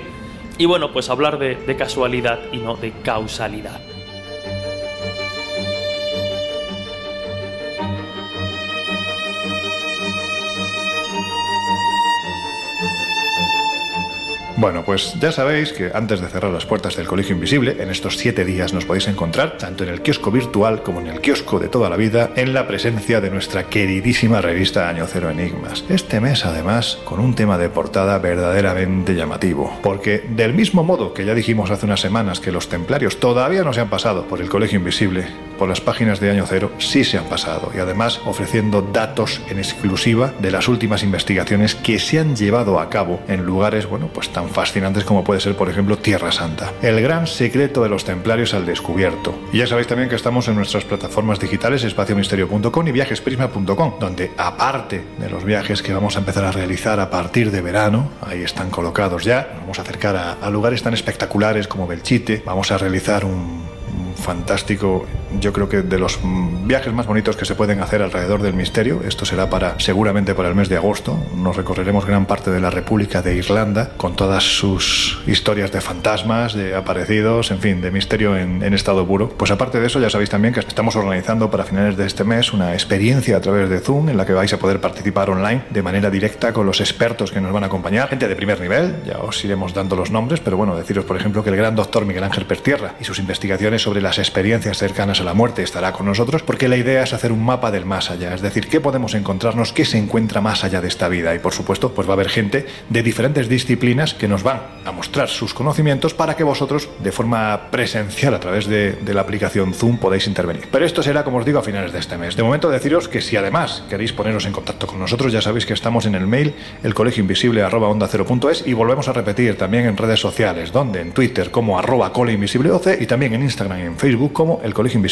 Y bueno, pues hablar de, de casualidad y no de causalidad. Bueno, pues ya sabéis que antes de cerrar las puertas del Colegio Invisible, en estos siete días nos podéis encontrar, tanto en el kiosco virtual como en el kiosco de toda la vida, en la presencia de nuestra queridísima revista Año Cero Enigmas. Este mes, además, con un tema de portada verdaderamente llamativo. Porque, del mismo modo que ya dijimos hace unas semanas que los templarios todavía no se han pasado por el Colegio Invisible, por las páginas de Año Cero sí se han pasado. Y además ofreciendo datos en exclusiva de las últimas investigaciones que se han llevado a cabo en lugares, bueno, pues tan fascinantes como puede ser, por ejemplo, Tierra Santa. El gran secreto de los templarios al descubierto. Y ya sabéis también que estamos en nuestras plataformas digitales espaciomisterio.com y viajesprisma.com, donde aparte de los viajes que vamos a empezar a realizar a partir de verano, ahí están colocados ya, nos vamos a acercar a, a lugares tan espectaculares como Belchite, vamos a realizar un, fantástico, yo creo que de los viajes más bonitos que se pueden hacer alrededor del misterio. Esto será para seguramente para el mes de agosto. Nos recorreremos gran parte de la República de Irlanda con todas sus historias de fantasmas, de aparecidos, en fin, de misterio en, en estado puro. Pues aparte de eso, ya sabéis también que estamos organizando para finales de este mes una experiencia a través de Zoom en la que vais a poder participar online de manera directa con los expertos que nos van a acompañar, gente de primer nivel, ya os iremos dando los nombres, pero bueno, deciros por ejemplo que el gran doctor Miguel Ángel Pertierra y sus investigaciones sobre las experiencias cercanas a la muerte estará con nosotros porque la idea es hacer un mapa del más allá, es decir, qué podemos encontrarnos, qué se encuentra más allá de esta vida y por supuesto pues va a haber gente de diferentes disciplinas que nos van a mostrar sus conocimientos para que vosotros de forma presencial a través de, de la aplicación Zoom podáis intervenir. Pero esto será como os digo a finales de este mes. De momento deciros que si además queréis poneros en contacto con nosotros ya sabéis que estamos en el mail elcolegioinvisible@onda0.es y volvemos a repetir también en redes sociales, donde en Twitter como arroba coleinvisibleoce y también en Instagram y en Facebook como El Colegio Invisible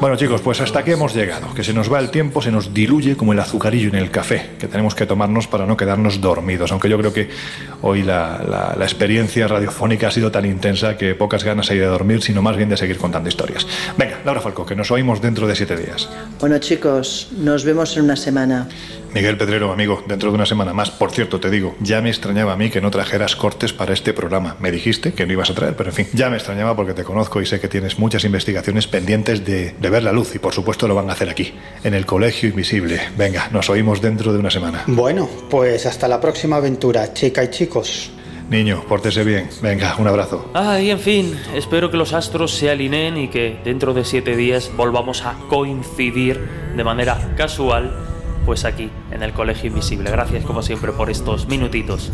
Bueno chicos, pues hasta aquí hemos llegado, que se nos va el tiempo, se nos diluye como el azucarillo en el café, que tenemos que tomarnos para no quedarnos dormidos, aunque yo creo que hoy la, experiencia radiofónica ha sido tan intensa que pocas ganas hay de dormir, sino más bien de seguir contando historias. Venga, Laura Falco, que nos oímos dentro de siete días. Bueno chicos, nos vemos en una semana. Miguel Pedrero, amigo, dentro de una semana más. Por cierto, te digo, ya me extrañaba a mí que no trajeras cortes para este programa. Me dijiste que no ibas a traer, pero en fin, ya me extrañaba porque te conozco y sé que tienes muchas investigaciones pendientes de, de ver la luz y por supuesto lo van a hacer aquí, en el Colegio Invisible. Venga, nos oímos dentro de una semana. Bueno, pues hasta la próxima aventura, chica y chicos. Niño, pórtese bien. Venga, un abrazo. Ah, y en fin, espero que los astros se alineen y que dentro de siete días volvamos a coincidir de manera casual, pues aquí, en el Colegio Invisible. Gracias como siempre por estos minutitos.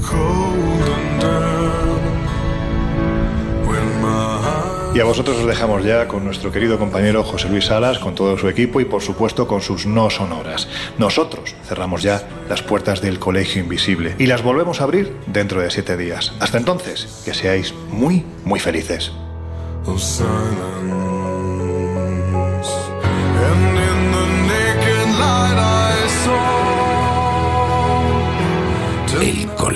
Y a vosotros os dejamos ya con nuestro querido compañero José Luis Salas, con todo su equipo y por supuesto con sus no sonoras. Nosotros cerramos ya las puertas del Colegio Invisible y las volvemos a abrir dentro de siete días. Hasta entonces, que seáis muy, muy felices.